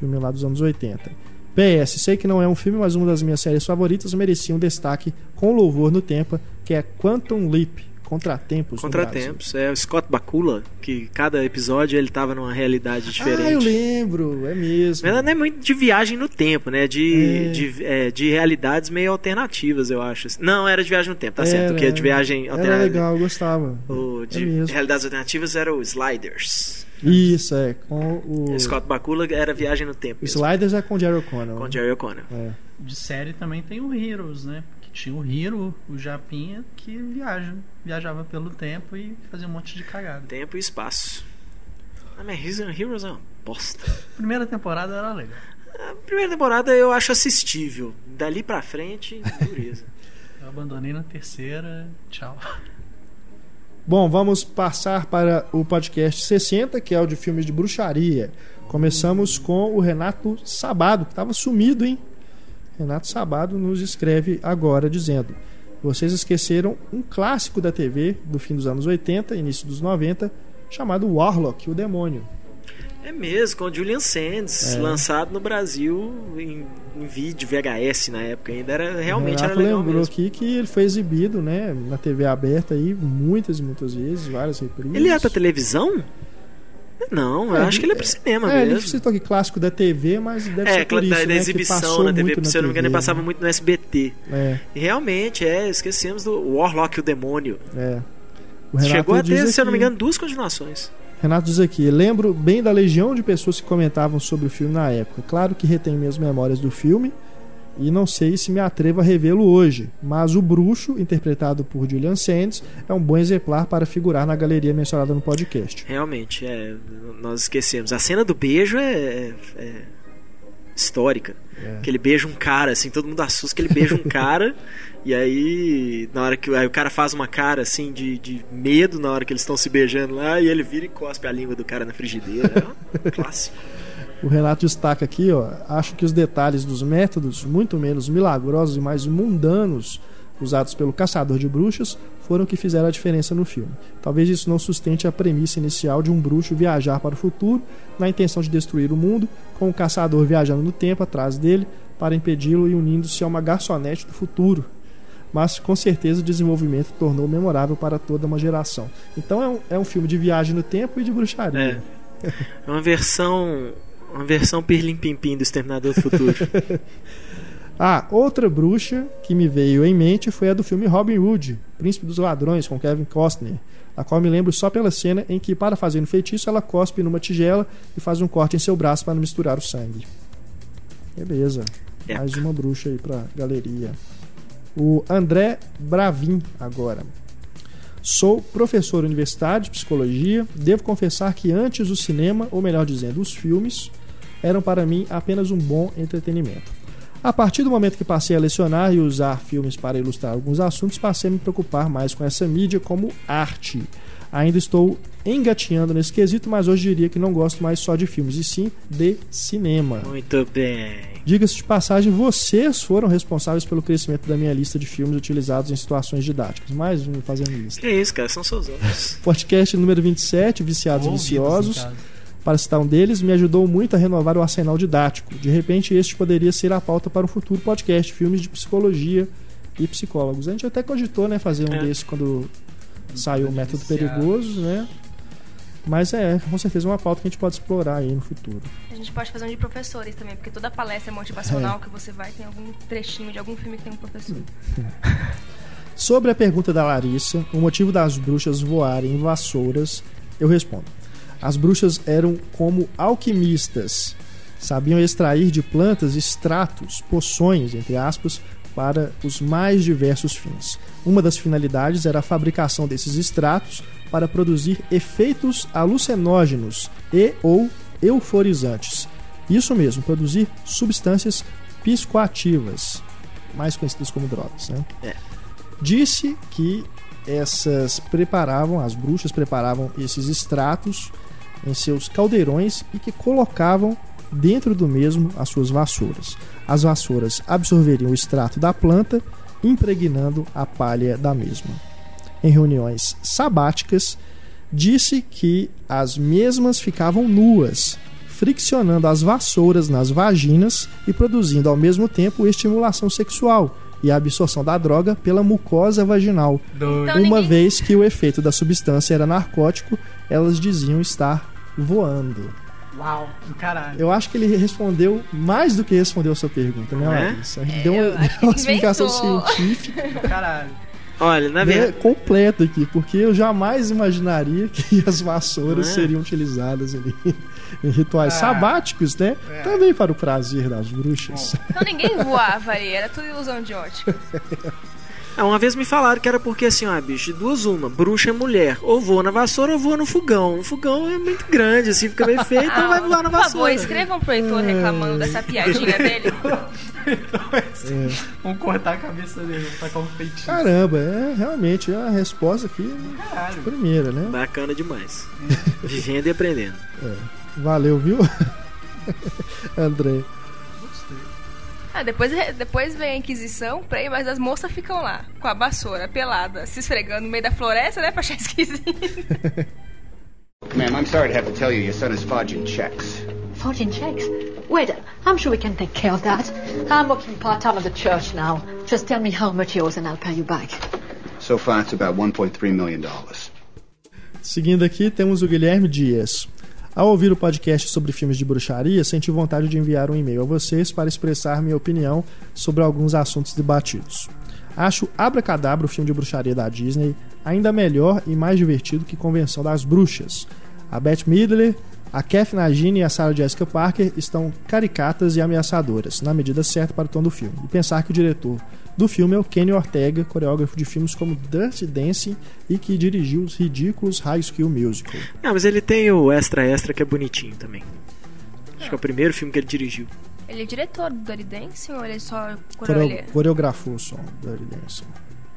filme lá dos anos 80. PS, sei que não é um filme, mas uma das minhas séries favoritas merecia um destaque com louvor no tempo, que é Quantum Leap, Contratempos. Contratempos. É o Scott Bakula, que cada episódio ele tava numa realidade Brasil. diferente. Ah, eu lembro, é mesmo. Mas não é muito de viagem no tempo, né? De, É. de, é, de realidades meio alternativas, eu acho. Não, era de viagem no tempo, tá certo? Era, Porque é de viagem Era alternativa. legal, eu gostava. O de É realidades alternativas era o Sliders. Isso, é. Com o. Scott Bakula era viagem no tempo. O mesmo, Sliders é com o Jerry O'Connell. Com Jerry O'Connell. É. De série também tem o Heroes, né? Que tinha o Hero, o Japinha, que viaja. Viajava pelo tempo e fazia um monte de cagada. Tempo e espaço. Ah, mas Heroes Heroes é uma bosta. Primeira temporada era legal. A primeira temporada eu acho assistível. Dali pra frente, dureza. (laughs) Eu abandonei na terceira. Tchau. Bom, vamos passar para o podcast 60, que é o de filmes de bruxaria. Começamos com o Renato Sabado, que estava sumido, hein? Renato Sabado nos escreve agora dizendo: Vocês esqueceram um clássico da TV do fim dos anos 80, início dos 90, chamado Warlock, o Demônio. É mesmo, com o Julian Sands, É. lançado no Brasil em, em vídeo, VHS na época ainda. Era, realmente o era Renato legal lembrou mesmo. aqui que ele foi exibido né, na TV aberta aí muitas e muitas vezes, várias reprises. Ele é pra televisão? Não, eu É, acho que ele é pro cinema É, ele mesmo. citou aqui clássico da TV, mas deve É, ser por da, isso, da né, exibição na TV, se eu não me engano, ele passava né? muito no SBT. É, E realmente, é, esquecemos do Warlock, o demônio. é. O Renato Chegou a ter, se eu não me engano, duas continuações. Renato diz aqui: lembro bem da legião de pessoas que comentavam sobre o filme na época. Claro que retenho minhas memórias do filme e não sei se me atrevo a revê-lo hoje, mas o bruxo, interpretado por Julian Sands, é um bom exemplar para figurar na galeria mencionada no podcast. Realmente, é, nós esquecemos. A cena do beijo é, é- é histórica. É. Que ele beija um cara, assim, todo mundo assusta que ele beija um cara. (laughs) E aí, na hora que aí o cara faz uma cara assim de, de medo na hora que eles estão se beijando lá, e ele vira e cospe a língua do cara na frigideira. É um (laughs) clássico. O Renato destaca aqui, ó, acho que os detalhes dos métodos, muito menos milagrosos e mais mundanos usados pelo caçador de bruxas, foram o que fizeram a diferença no filme. Talvez isso não sustente a premissa inicial de um bruxo viajar para o futuro na intenção de destruir o mundo, com o caçador viajando no tempo atrás dele para impedi-lo e unindo-se a uma garçonete do futuro. Mas com certeza o desenvolvimento tornou memorável para toda uma geração. Então é um, é um filme de viagem no tempo e de bruxaria. É. É uma versão. Uma versão pirlim pim pim do Exterminador do Futuro. (laughs) Ah, outra bruxa que me veio em mente foi a do filme Robin Hood, Príncipe dos Ladrões, com Kevin Costner, a qual me lembro só pela cena em que, para fazer um feitiço, ela cospe numa tigela e faz um corte em seu braço para não misturar o sangue. Beleza. É. Mais uma bruxa aí pra galeria. O André Bravin, agora. Sou professor universitário de psicologia. Devo confessar que antes o cinema, ou melhor dizendo, os filmes, eram para mim apenas um bom entretenimento. A partir do momento que passei a lecionar e usar filmes para ilustrar alguns assuntos, passei a me preocupar mais com essa mídia como arte. Ainda estou engatinhando nesse quesito, mas hoje diria que não gosto mais só de filmes, e sim de cinema. Muito bem. Diga-se de passagem, vocês foram responsáveis pelo crescimento da minha lista de filmes utilizados em situações didáticas. Mais um fazendo lista. Que isso, cara? São seus olhos. Podcast número 27, Viciados e Ouvidos em Viciosos. Para citar um deles, me ajudou muito a renovar o arsenal didático. De repente, este poderia ser a pauta para um futuro podcast, filmes de psicologia e psicólogos. A gente até cogitou, né, fazer um É. desses quando saiu o Método. Perigoso, né? Mas é, com certeza, uma pauta que a gente pode explorar aí no futuro. A gente pode fazer um de professores também, porque toda palestra motivacional que você vai tem algum trechinho de algum filme que tem um professor. Sobre a pergunta da Larissa, o motivo das bruxas voarem em vassouras, eu respondo. As bruxas eram como alquimistas, sabiam extrair de plantas extratos, poções, entre aspas, para os mais diversos fins. Uma das finalidades era a fabricação desses extratos para produzir efeitos alucinógenos e ou euforizantes. Isso mesmo, produzir substâncias psicoativas, mais conhecidas como drogas, né? disse que essas preparavam, as bruxas preparavam esses extratos em seus caldeirões e que colocavam dentro do mesmo as suas vassouras. As vassouras absorveriam o extrato da planta, impregnando a palha da mesma. Em reuniões sabáticas, disse que as mesmas ficavam nuas, friccionando as vassouras nas vaginas e produzindo ao mesmo tempo estimulação sexual, e a absorção da droga pela mucosa vaginal. Doido. Então, Uma ninguém- vez que o efeito da substância era narcótico, elas diziam estar voando. Uau, caralho. Eu acho que ele respondeu mais do que respondeu a sua pergunta, né, Não é? Larissa? É, deu deu uma explicação científica (laughs) Caralho. Olha, na né, verdade. completa aqui, porque eu jamais imaginaria que as vassouras é? seriam utilizadas ali em rituais Ah, sabáticos, né? é. Também para o prazer das bruxas. Então ninguém voava ali, era tudo ilusão de ótica. Ah, uma vez me falaram que era porque assim, ó, bicho, de duas uma, bruxa é mulher, ou voa na vassoura ou voa no fogão. O fogão é muito grande, assim, fica bem feio, então vai voar na Ah, por favor, vassoura. escrevam pro Heitor reclamando dessa piadinha dele. (laughs) Vamos cortar a cabeça dele, vamos tacar um feitiço. Caramba, é realmente a resposta aqui Caralho. primeira, né? Bacana demais. (laughs) Vivendo e aprendendo. Valeu, viu? (laughs) André. Ah, depois, depois vem a Inquisição, peraí, mas as moças ficam lá, com a vassoura, pelada, se esfregando no meio da floresta, né, pra achar esquisito. (laughs) Ma'am, I'm sorry to have to tell you your son is forging checks. Fortune checks. Wait, I'm sure we can take care of that. I'm working part time at the church now. Just tell me how much yours and I'll pay you back. So far, it's about $1.3 million. Seguindo aqui, temos o Guilherme Dias. Ao ouvir o podcast sobre filmes de bruxaria, senti vontade de enviar um e-mail a vocês para expressar minha opinião sobre alguns assuntos debatidos. Acho Abracadabra, o filme de bruxaria da Disney, ainda melhor e mais divertido que Convenção das Bruxas. A Beth Midler, a Kath Nagini e a Sarah Jessica Parker estão caricatas e ameaçadoras, na medida certa para o tom do filme. E pensar que o diretor do filme é o Kenny Ortega, coreógrafo de filmes como Dirty Dancing e que dirigiu os ridículos High School Musical. Não, mas ele tem o Extra Extra que é bonitinho também. Acho que é o primeiro filme que ele dirigiu. Ele é diretor do Dirty Dancing ou ele é só Coreo- coreografou o som Dirty Dancing.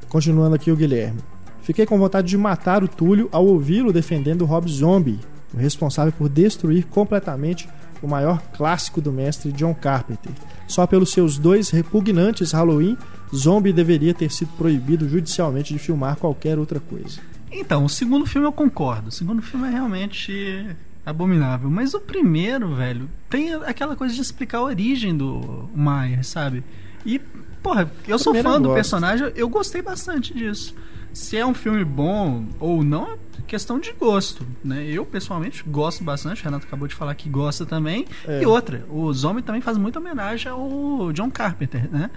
Continuando aqui o Guilherme. Fiquei com vontade de matar o Túlio ao ouvi-lo defendendo o Rob Zombie, o responsável por destruir completamente o maior clássico do mestre John Carpenter. Só pelos seus dois repugnantes Halloween, Zombie deveria ter sido proibido judicialmente de filmar qualquer outra coisa. Então, o segundo filme eu concordo. O segundo filme é realmente abominável. Mas o primeiro, velho, tem aquela coisa de explicar a origem do Maier, sabe? E, porra, eu sou fã eu do personagem, eu gostei bastante disso. Se é um filme bom ou não, é questão de gosto, né? Eu, pessoalmente, gosto bastante. O Renato acabou de falar que gosta também. É. E outra, o Zombie também faz muita homenagem ao John Carpenter, né?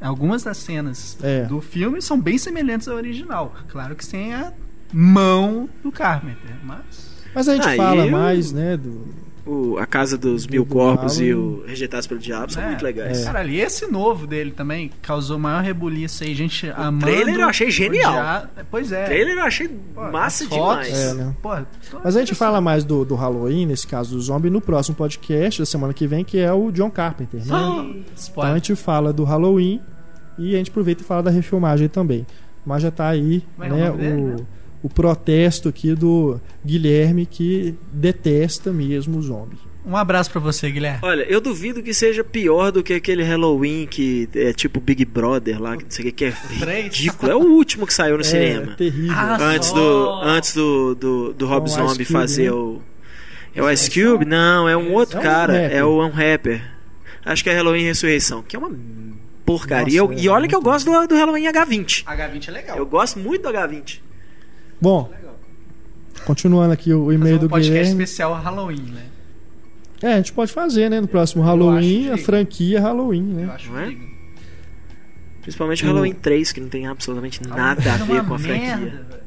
Algumas das cenas É. do filme são bem semelhantes ao original. Claro que sem a mão do Carpenter, mas... Mas a gente Ah, fala e o- mais, né, do, O, a Casa dos Do- Mil do Corpos e o Rejeitados pelo Diabo são É, muito legais. Caralho, e esse novo dele também causou maior rebuliço aí, gente amando. trailer eu achei genial. Pois é. O trailer eu achei Pô, massa as fotos, demais. É, né? Pô, tô Mas a gente fala mais do, do Halloween, nesse caso do zombie, no próximo podcast da semana que vem, que é o John Carpenter, né? Então a gente fala do Halloween e a gente aproveita e fala da refilmagem também. Mas já tá aí Como é é né, o dele, o, né? O protesto aqui do Guilherme que detesta mesmo o zombie. Um abraço pra você, Guilherme. Olha, eu duvido que seja pior do que aquele Halloween que é tipo Big Brother lá, que não sei o que, que é ridículo. É o último que saiu no (laughs) É cinema. terrível. Ah, Antes só. do, antes do, do, do Rob Zombie Cube, fazer né? o. É o Ice Cube? Não, é um outro É um cara. rapper. É o é um rapper. Acho que é Halloween Ressurreição, que é uma porcaria. Nossa, Eu- é e olha que eu gosto do, do Halloween H20. H20 é legal. Eu gosto muito do H20. Bom, continuando aqui o, e-mail um do podcast Guilherme. especial Halloween, né? É, a gente pode fazer, né? No próximo Halloween, acho a franquia Halloween, Eu né? acho Não é? Principalmente o Halloween 3, que não tem absolutamente nada a Era ver com a franquia. merda.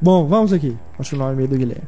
Bom, vamos aqui. Continuar o e-mail do Guilherme.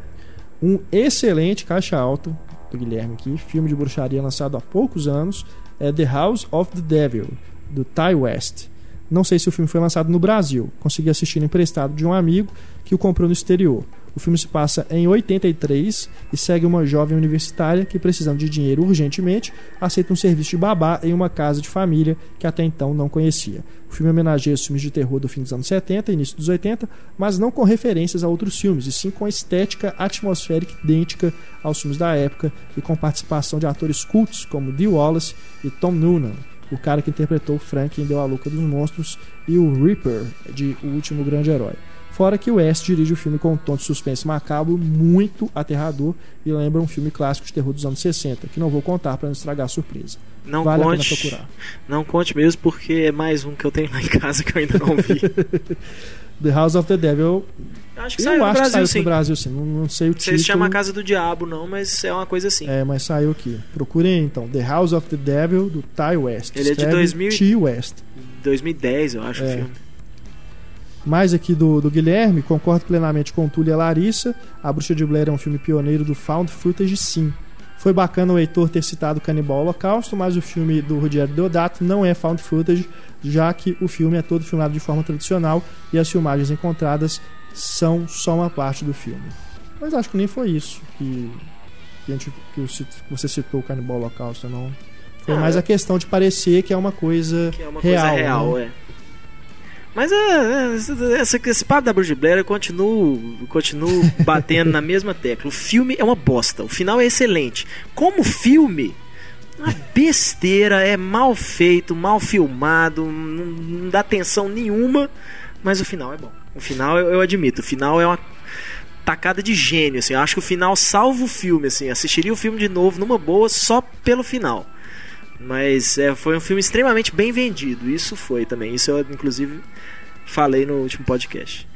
Um excelente caixa alta do Guilherme aqui, filme de bruxaria lançado há poucos anos, é The House of the Devil, do Ty West. Não sei se o filme foi lançado no Brasil. Consegui assistir emprestado de um amigo que o comprou no exterior. O filme se passa em 83 e segue uma jovem universitária que, precisando de dinheiro urgentemente, aceita um serviço de babá em uma casa de família que até então não conhecia. O filme homenageia os filmes de terror do fim dos anos 70 e início dos 80, mas não com referências a outros filmes, e sim com a estética atmosférica idêntica aos filmes da época e com participação de atores cultos como Dee Wallace e Tom Noonan, o cara que interpretou Frank em Deu a Louca dos Monstros e o Reaper de O Último Grande Herói. Fora que o West dirige o filme com um tom de suspense macabro muito aterrador e lembra um filme clássico de terror dos anos 60, que não vou contar para não estragar a surpresa. Não vale a pena conte. procurar. Não conte mesmo, porque é mais um que eu tenho lá em casa que eu ainda não vi. (laughs) The House of the Devil, acho que eu saiu no acho que Brasil, saiu sim. no Brasil sim, não, não sei o Não sei título. se chama Casa do Diabo, não, mas é uma coisa assim. É, mas saiu aqui. Procurem então, The House of the Devil, do Ty West. Ele é de Escreve 2000 T. West. 2010, eu acho, É. o filme. Mais aqui do, do Guilherme, concordo plenamente com Túlio e a Larissa. A Bruxa de Blair é um filme pioneiro do Found Footage, sim. Foi bacana o Heitor ter citado Canibal Holocausto, mas o filme do Rogério Deodato não é Found Footage, já que o filme é todo filmado de forma tradicional e as filmagens encontradas são só uma parte do filme. Mas acho que nem foi isso que, que, a gente- que você citou o Canibal Holocausto, não. Foi Ah, mais é. a questão de parecer que é uma coisa Que é uma real. coisa real, né? é. Mas é, é, essa- esse papo da Bruxa de Blair eu continuo, continuo (laughs) batendo na mesma tecla. O filme é uma bosta. O final é excelente. Como filme, uma besteira, é mal feito, mal filmado, não, não dá atenção nenhuma, mas o final é bom. O final eu, eu admito, o final é uma tacada de gênio, assim. Eu acho que o final salva o filme, assim. Assistiria o filme de novo numa boa só pelo final. Mas é, foi um filme extremamente bem vendido. Isso foi também. Isso eu, inclusive, falei no último podcast.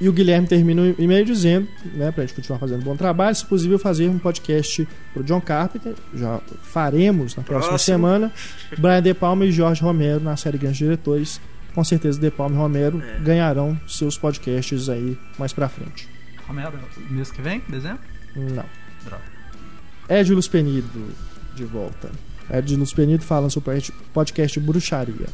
E o Guilherme termina o e-mail dizendo, né, pra gente continuar fazendo um bom trabalho, se possível fazer um podcast pro John Carpenter, já faremos na próxima Próximo. semana, Brian De Palma e Jorge Romero na série Grandes Diretores. Com certeza De Palma e Romero É. ganharão seus podcasts aí mais pra frente. Romero, mês que vem, dezembro? Não. Droga. Ed Luz Penido, de volta. Ed Luz Penido falando sobre o podcast Bruxaria.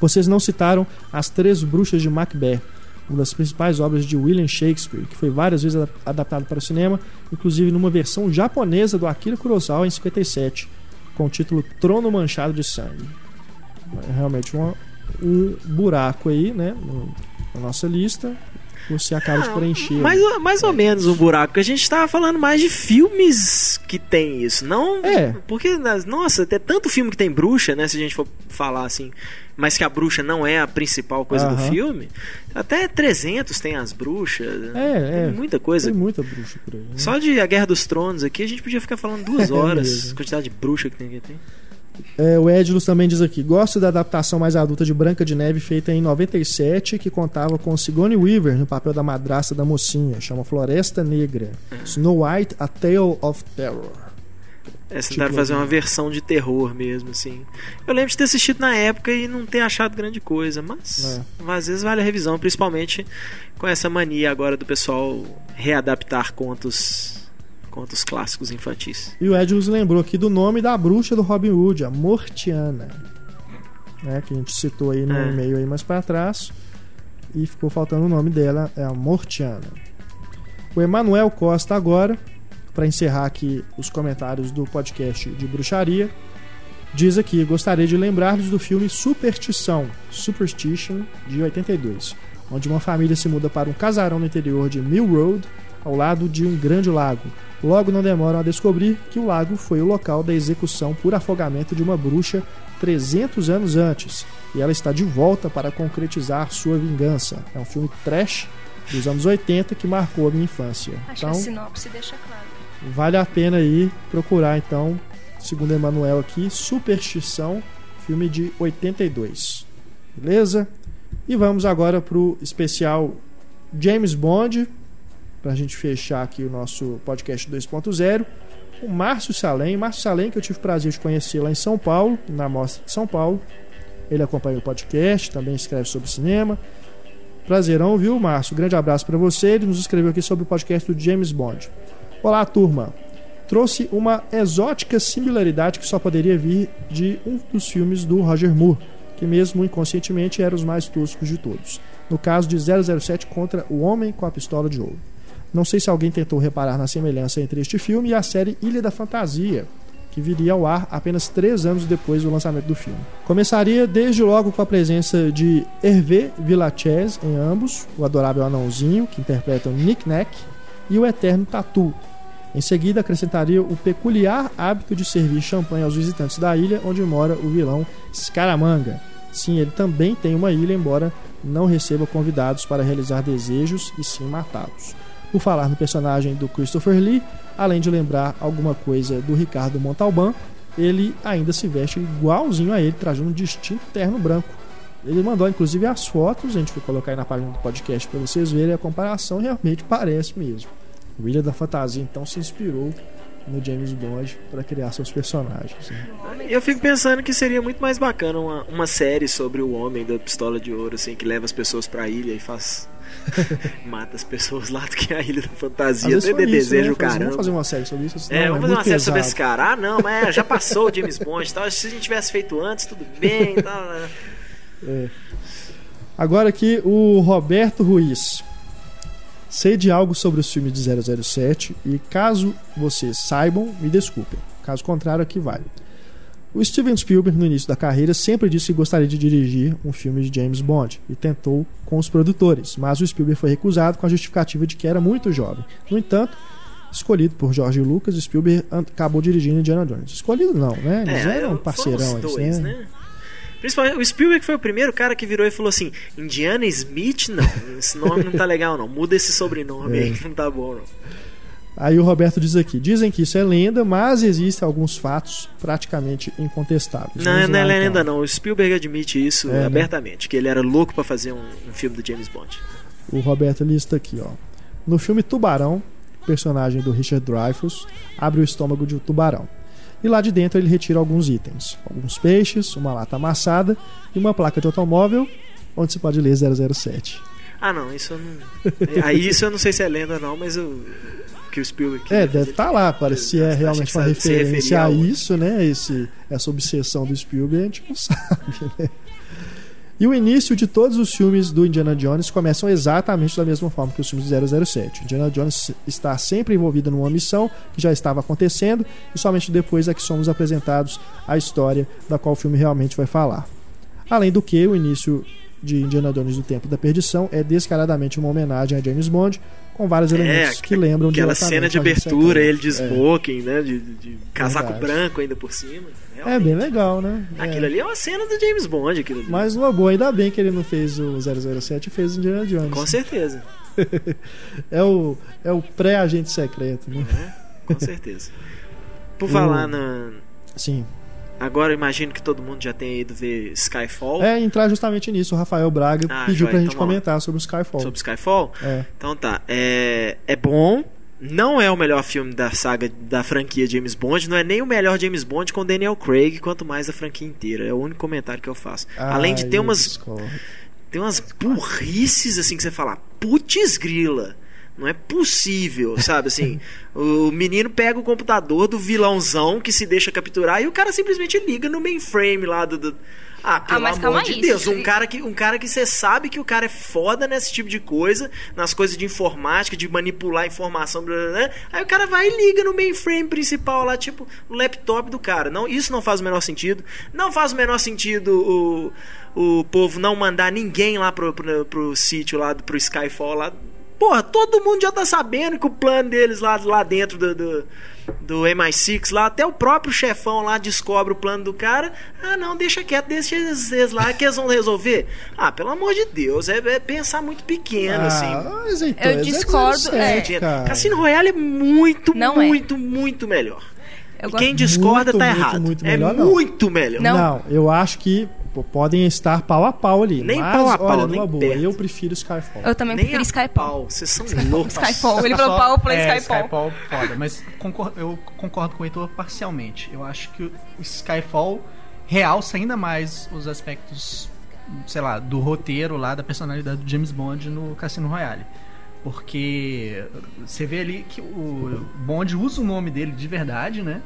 Vocês não citaram As Três Bruxas de Macbeth, uma das principais obras de William Shakespeare, que foi várias vezes adap- adaptado para o cinema, inclusive numa versão japonesa do Akira Kurosawa em 57, com o título Trono Manchado de Sangue. É realmente uma- um buraco aí, né, na nossa lista. Você acaba de preencher. Mais, ou- mais ou menos um buraco. Porque a gente tava falando mais de filmes que tem isso. Não. É. Porque, nas- nossa, tem tanto filme que tem bruxa, né? Se a gente for falar assim. Mas que a bruxa não é a principal coisa do filme. Até 300 tem as bruxas. É, é. Tem muita coisa. Tem muita bruxa por aí. né? Só de A Guerra dos Tronos aqui, a gente podia ficar falando duas (laughs) É horas. mesmo. a quantidade de bruxa que tem aqui. Tem. É, o Edilus também diz aqui: gosto da adaptação mais adulta de Branca de Neve feita em 97, que contava com Sigourney Weaver no papel da madrasta da mocinha, chama Floresta Negra. Snow White: A Tale of Terror. É, tentaram Tipo, fazer uma versão de terror mesmo, assim. Eu lembro de ter assistido na época e não ter achado grande coisa, mas, mas às vezes vale a revisão, principalmente com essa mania agora do pessoal readaptar contos, contos clássicos infantis. E o Edilus lembrou aqui do nome da bruxa do Robin Hood, a Mortiana. Né, que a gente citou aí no É. e-mail aí mais pra trás. E ficou faltando o nome dela, é a Mortiana. O Emanuel Costa agora, para encerrar aqui os comentários do podcast de bruxaria, diz aqui: gostaria de lembrar-vos do filme Superstição, Superstition, de 82, onde uma família se muda para um casarão no interior de Mill Road, ao lado de um grande lago. Logo não demoram a descobrir que o lago foi o local da execução por afogamento de uma bruxa 300 anos antes, e ela está de volta para concretizar sua vingança. É um filme trash dos anos 80 que marcou a minha infância. Acho Então, que a sinopse deixa claro. Vale a pena aí procurar então, segundo Emanuel aqui, Superstição, filme de 82. Beleza? E vamos agora pro especial James Bond, pra gente fechar aqui o nosso podcast 2.0. O Márcio Salem, Márcio Salem que eu tive o prazer de conhecer lá em São Paulo, na Mostra de São Paulo. Ele acompanha o podcast, também escreve sobre cinema. Prazerão, viu, Márcio? Grande abraço para você. Ele nos escreveu aqui sobre o podcast do James Bond. Olá, turma. Trouxe uma exótica similaridade que só poderia vir de um dos filmes do Roger Moore, que mesmo inconscientemente era os mais toscos de todos. No caso de 007 contra O Homem com a Pistola de Ouro. Não sei se alguém tentou reparar na semelhança entre este filme e a série Ilha da Fantasia, que viria ao ar apenas três anos depois do lançamento do filme. Começaria desde logo com a presença de Hervé Villachez em ambos, o adorável anãozinho, que interpreta o Nick Nack, e o eterno Tatu. Em seguida, acrescentaria o peculiar hábito de servir champanhe aos visitantes da ilha onde mora o vilão Scaramanga, Sim, ele também tem uma ilha, embora não receba convidados para realizar desejos e sim matá-los. Por falar no personagem do Christopher Lee, além de lembrar alguma coisa do Ricardo Montalban, ele ainda se veste igualzinho a ele, trazendo um distinto terno branco. Ele mandou inclusive as fotos, a gente vai colocar aí na página do podcast para vocês verem a comparação, realmente parece mesmo. O Ilha da Fantasia então se inspirou no James Bond para criar seus personagens. né? Eu fico pensando que seria muito mais bacana uma, uma série sobre o homem da pistola de ouro, assim, que leva as pessoas pra ilha e faz. (laughs) mata as pessoas lá do que a ilha da fantasia. foi de né? desejo, Faz- caramba. Vamos fazer uma série sobre isso? senão É, vamos fazer muito uma série sobre pesado. esse cara. Ah, não, mas já passou o James Bond e tal. Se a gente tivesse feito antes, tudo bem tal. né? (laughs) Agora aqui o Roberto Ruiz. Sei de algo sobre os filmes de 007 e caso vocês saibam, me desculpem. Caso contrário, aqui vale. O Steven Spielberg, no início da carreira, sempre disse que gostaria de dirigir um filme de James Bond e tentou com os produtores, mas o Spielberg foi recusado com a justificativa de que era muito jovem. No entanto, escolhido por George Lucas, Spielberg acabou dirigindo Indiana Jones. Escolhido não, né? Eles É, eram parceirão, eles, dois, né? né? Principalmente o Spielberg foi o primeiro cara que virou e falou assim: Indiana Smith, não, esse nome não tá legal, não. Muda esse sobrenome É. aí, que não tá bom, não. Aí o Roberto diz aqui: dizem que isso é lenda, mas existem alguns fatos praticamente incontestáveis. Não, Vamos não é lá, lenda, então. não. O Spielberg admite isso É, né? abertamente, que ele era louco pra fazer um, um filme do James Bond. O Roberto lista aqui, ó. No filme Tubarão, personagem do Richard Dreyfuss abre o estômago de um tubarão. E lá de dentro ele retira alguns itens: alguns peixes, uma lata amassada e uma placa de automóvel onde se pode ler 007. Ah, não, isso eu não. (laughs) Aí isso eu não sei se é lenda, não, mas eu. Que o Spielberg. É, deve estar lá, para se é realmente uma referência a ao- isso, né? Esse, essa obsessão do Spielberg, a gente não (laughs) sabe, né? E o início de todos os filmes do Indiana Jones começam exatamente da mesma forma que os filmes de 007. Indiana Jones está sempre envolvido numa missão que já estava acontecendo e somente depois é que somos apresentados a história da qual o filme realmente vai falar. Além do que, o início de Indiana Jones do Tempo da Perdição é descaradamente uma homenagem a James Bond, com vários elementos que lembram É, Aquela cena de abertura, ele de smoking, né? De, de casaco Verdade. branco ainda por cima. É, é Realmente. bem legal, né? É. Aquilo ali é uma cena do James Bond, aquilo ali. Mas uma boa, ainda bem que ele não fez o 007 e fez o Indiana Jones. Com certeza. (laughs) É o, é o pré-agente secreto, né? Com certeza. Por (laughs) O- falar na. Sim. Agora eu imagino que todo mundo já tenha ido ver Skyfall. É entrar justamente nisso. O Rafael Braga Ah, pediu joia, pra gente então comentar sobre o Skyfall. Sobre Skyfall? É. Então tá. É, é bom. Não é o melhor filme da saga da franquia James Bond. Não é nem o melhor James Bond com Daniel Craig, quanto mais da franquia inteira. É o único comentário que eu faço. Além de Ah, ter umas discordo. tem umas burrices assim que você fala, putz grila. Não é possível, sabe assim? (laughs) o menino pega o computador do vilãozão que se deixa capturar e o cara simplesmente liga no mainframe lá do. do- Ah, pelo mas amor calma de aí, Deus, isso- um cara que um cara que você sabe que o cara é foda nesse tipo de coisa, nas coisas de informática, de manipular informação, blá, blá, blá. aí o cara vai e liga no mainframe principal lá, tipo, no laptop do cara. Não, isso não faz o menor sentido. Não faz o menor sentido o, o povo não mandar ninguém lá pro, pro, pro sítio lá, pro Skyfall lá. Porra, todo mundo já tá sabendo que o plano deles lá, lá dentro do, do, do MI6 lá, até o próprio chefão lá descobre o plano do cara. Ah, não, deixa quieto, deixa eles, eles lá que eles vão resolver. Ah, pelo amor de Deus, é, é pensar muito pequeno, assim. Ah, mas então, Eu é discordo, 007, é. Cara. Cassino Royale é muito, Não é. muito, muito melhor. Eu e quem discorda Muito, tá muito, errado. muito é melhor, não. muito melhor. Não. Não, eu acho que pô, podem estar pau a pau ali. Nem mas, pau a pau, olha, nem numa boa, perto. eu prefiro Skyfall. Eu também Nem prefiro Skyfall. Vocês são (laughs) loucos. Skyfall. Ele falou pau, eu falei é, Skyfall. Skyfall foda, mas concor- eu concordo com o Heitor parcialmente. Eu acho que o Skyfall realça ainda mais os aspectos, sei lá, do roteiro lá, da personalidade do James Bond no Cassino Royale. Porque você vê ali que o Bond usa o nome dele de verdade, né?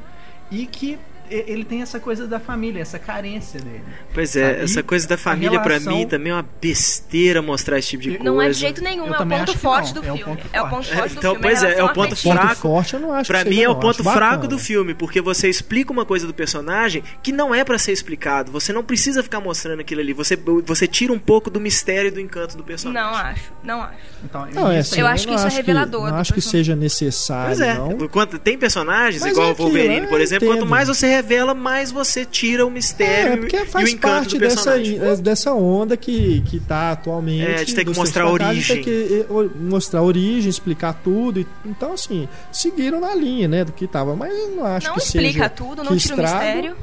E que ele tem essa coisa da família, essa carência dele. Pois é, Sabe? essa coisa da família pra relação- mim também é uma besteira mostrar esse tipo de coisa. Não é de jeito nenhum, Eu é o ponto acho que forte não, do é o filme. ponto É o ponto forte. forte do Então, filme. pois é, é o ponto fraco. forte eu não acho Pra que mim é o não. ponto Acho fraco bacana. do filme, porque você explica uma coisa do personagem que não é pra ser explicado. Você não precisa ficar mostrando aquilo ali. Você, você tira um pouco do mistério e do encanto do personagem. Não acho, não acho. Então, Não, é assim, aí- Eu acho que não isso é revelador Não do acho que seja necessário, Pois é, não. quanto, tem personagens, Mas igual é o Wolverine, aquilo, por eu exemplo, quanto mais você revela, mais você tira o mistério É, porque e o faz encanto parte do dessa, personagem. dessa onda que, que tá atualmente. É, de ter que mostrar a origem. Ter que o- mostrar a origem, explicar tudo. e- Então, assim, seguiram na linha, né, do que tava. Mas eu não acho Não que explica seja tudo, que não tira o mistério.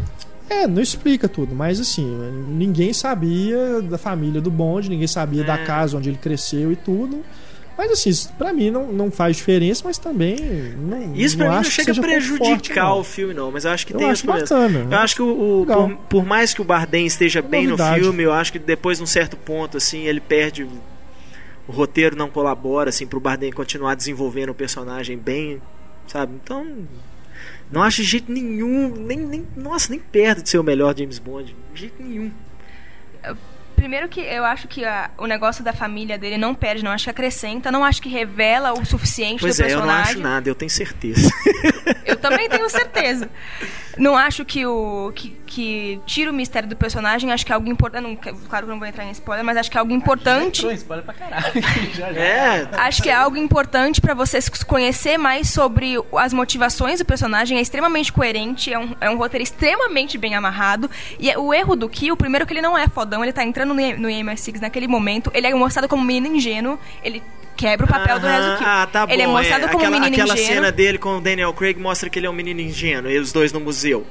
É, não explica tudo, mas assim, ninguém sabia da família do Bond, ninguém sabia da É. casa onde ele cresceu e tudo. Mas assim, isso pra mim não, não faz diferença, mas também não, Isso não pra mim não acho que chega a prejudicar não. o filme, não. Mas eu acho que Eu tem acho os problemas. bacana. Eu acho que o, o- por, por mais que o Bardem esteja bem novidade. no filme, eu acho que depois de um certo ponto, assim, ele perde. O roteiro não colabora, assim, pro Bardem continuar desenvolvendo o personagem bem, sabe? Então. Não acho de jeito nenhum, nem, nem, nossa, nem perto de ser o melhor James Bond. De jeito nenhum. Primeiro que eu acho que a- o negócio da família dele não perde, não acho que acrescenta, não acho que revela o suficiente Pois do é, eu não personagem. acho nada, eu tenho certeza. Eu também tenho certeza. Não acho que o que, que tira o mistério do personagem, acho que é algo importante. Não, claro que eu não vou entrar em spoiler, mas acho que é algo importante. Em spoiler pra caralho. (laughs) Já, já. É, Acho que é algo importante pra você se conhecer mais sobre as motivações do personagem. É extremamente coerente, é um, é um roteiro extremamente bem amarrado. E é- o erro do Kill, primeiro que ele não é fodão, ele tá entrando no, no MS6 naquele momento. Ele é mostrado como um menino ingênuo, ele quebra o papel resto do Kill. Ah, tá bom. ele é mostrado como aquela, um menino aquela ingênuo. cena dele com o Daniel Craig mostra que ele é um menino ingênuo, e os dois no museu.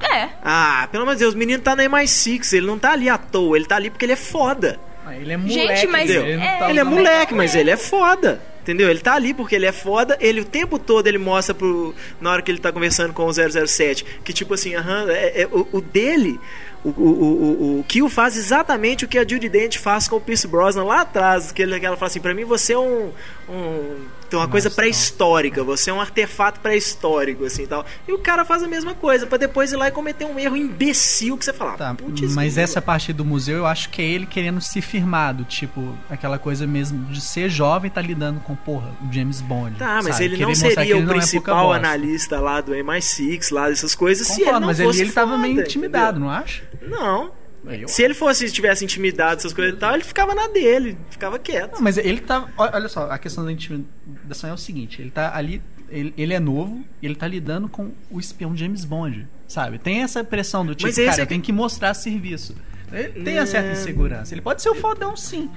É. Ah, pelo amor de Deus, o menino tá na MI6, ele não tá ali à toa, ele tá ali porque ele é foda. Ah, Ele é moleque, Gente, mas entendeu? é- Ele, não tá ele é moleque, mas ele é foda. Entendeu? Ele tá ali porque ele é foda. Ele o tempo todo ele mostra pro. Na hora que ele tá conversando com o 007, que tipo assim, aham, é, é- o, o dele. O, o, o, o Kill faz exatamente o que a Judy Dent faz com o Pierce Brosnan lá atrás. Que, ele, que ela fala assim: pra mim você é um. um tem uma coisa pré-histórica, você é um artefato pré-histórico, assim e tal. E o cara faz a mesma coisa, pra depois ir lá e cometer um erro imbecil que você fala. Tá, "Putz, mas grila." essa parte do museu eu acho que é ele querendo se firmado, tipo, aquela coisa mesmo de ser jovem e tá lidando com, porra, o James Bond. Tá, mas sabe? ele Querer não seria ele o é principal bosta. analista lá do MI6, lá dessas coisas, se ele Concordo, não mas ele, fosse ele tava foda, meio intimidado, entendeu? não acha? Não. Eu- Se ele fosse, tivesse intimidado, essas coisas e tal, ele ficava na dele, ficava quieto. Não, mas ele tá. Olha só, a questão da intimidação é o seguinte: ele tá ali. Ele, ele é novo e ele tá lidando com o espião James Bond, sabe? Tem essa pressão do tipo, Mas cara, é tenho que mostrar serviço. Ele tem a certa insegurança. Ele pode ser o fodão, sim.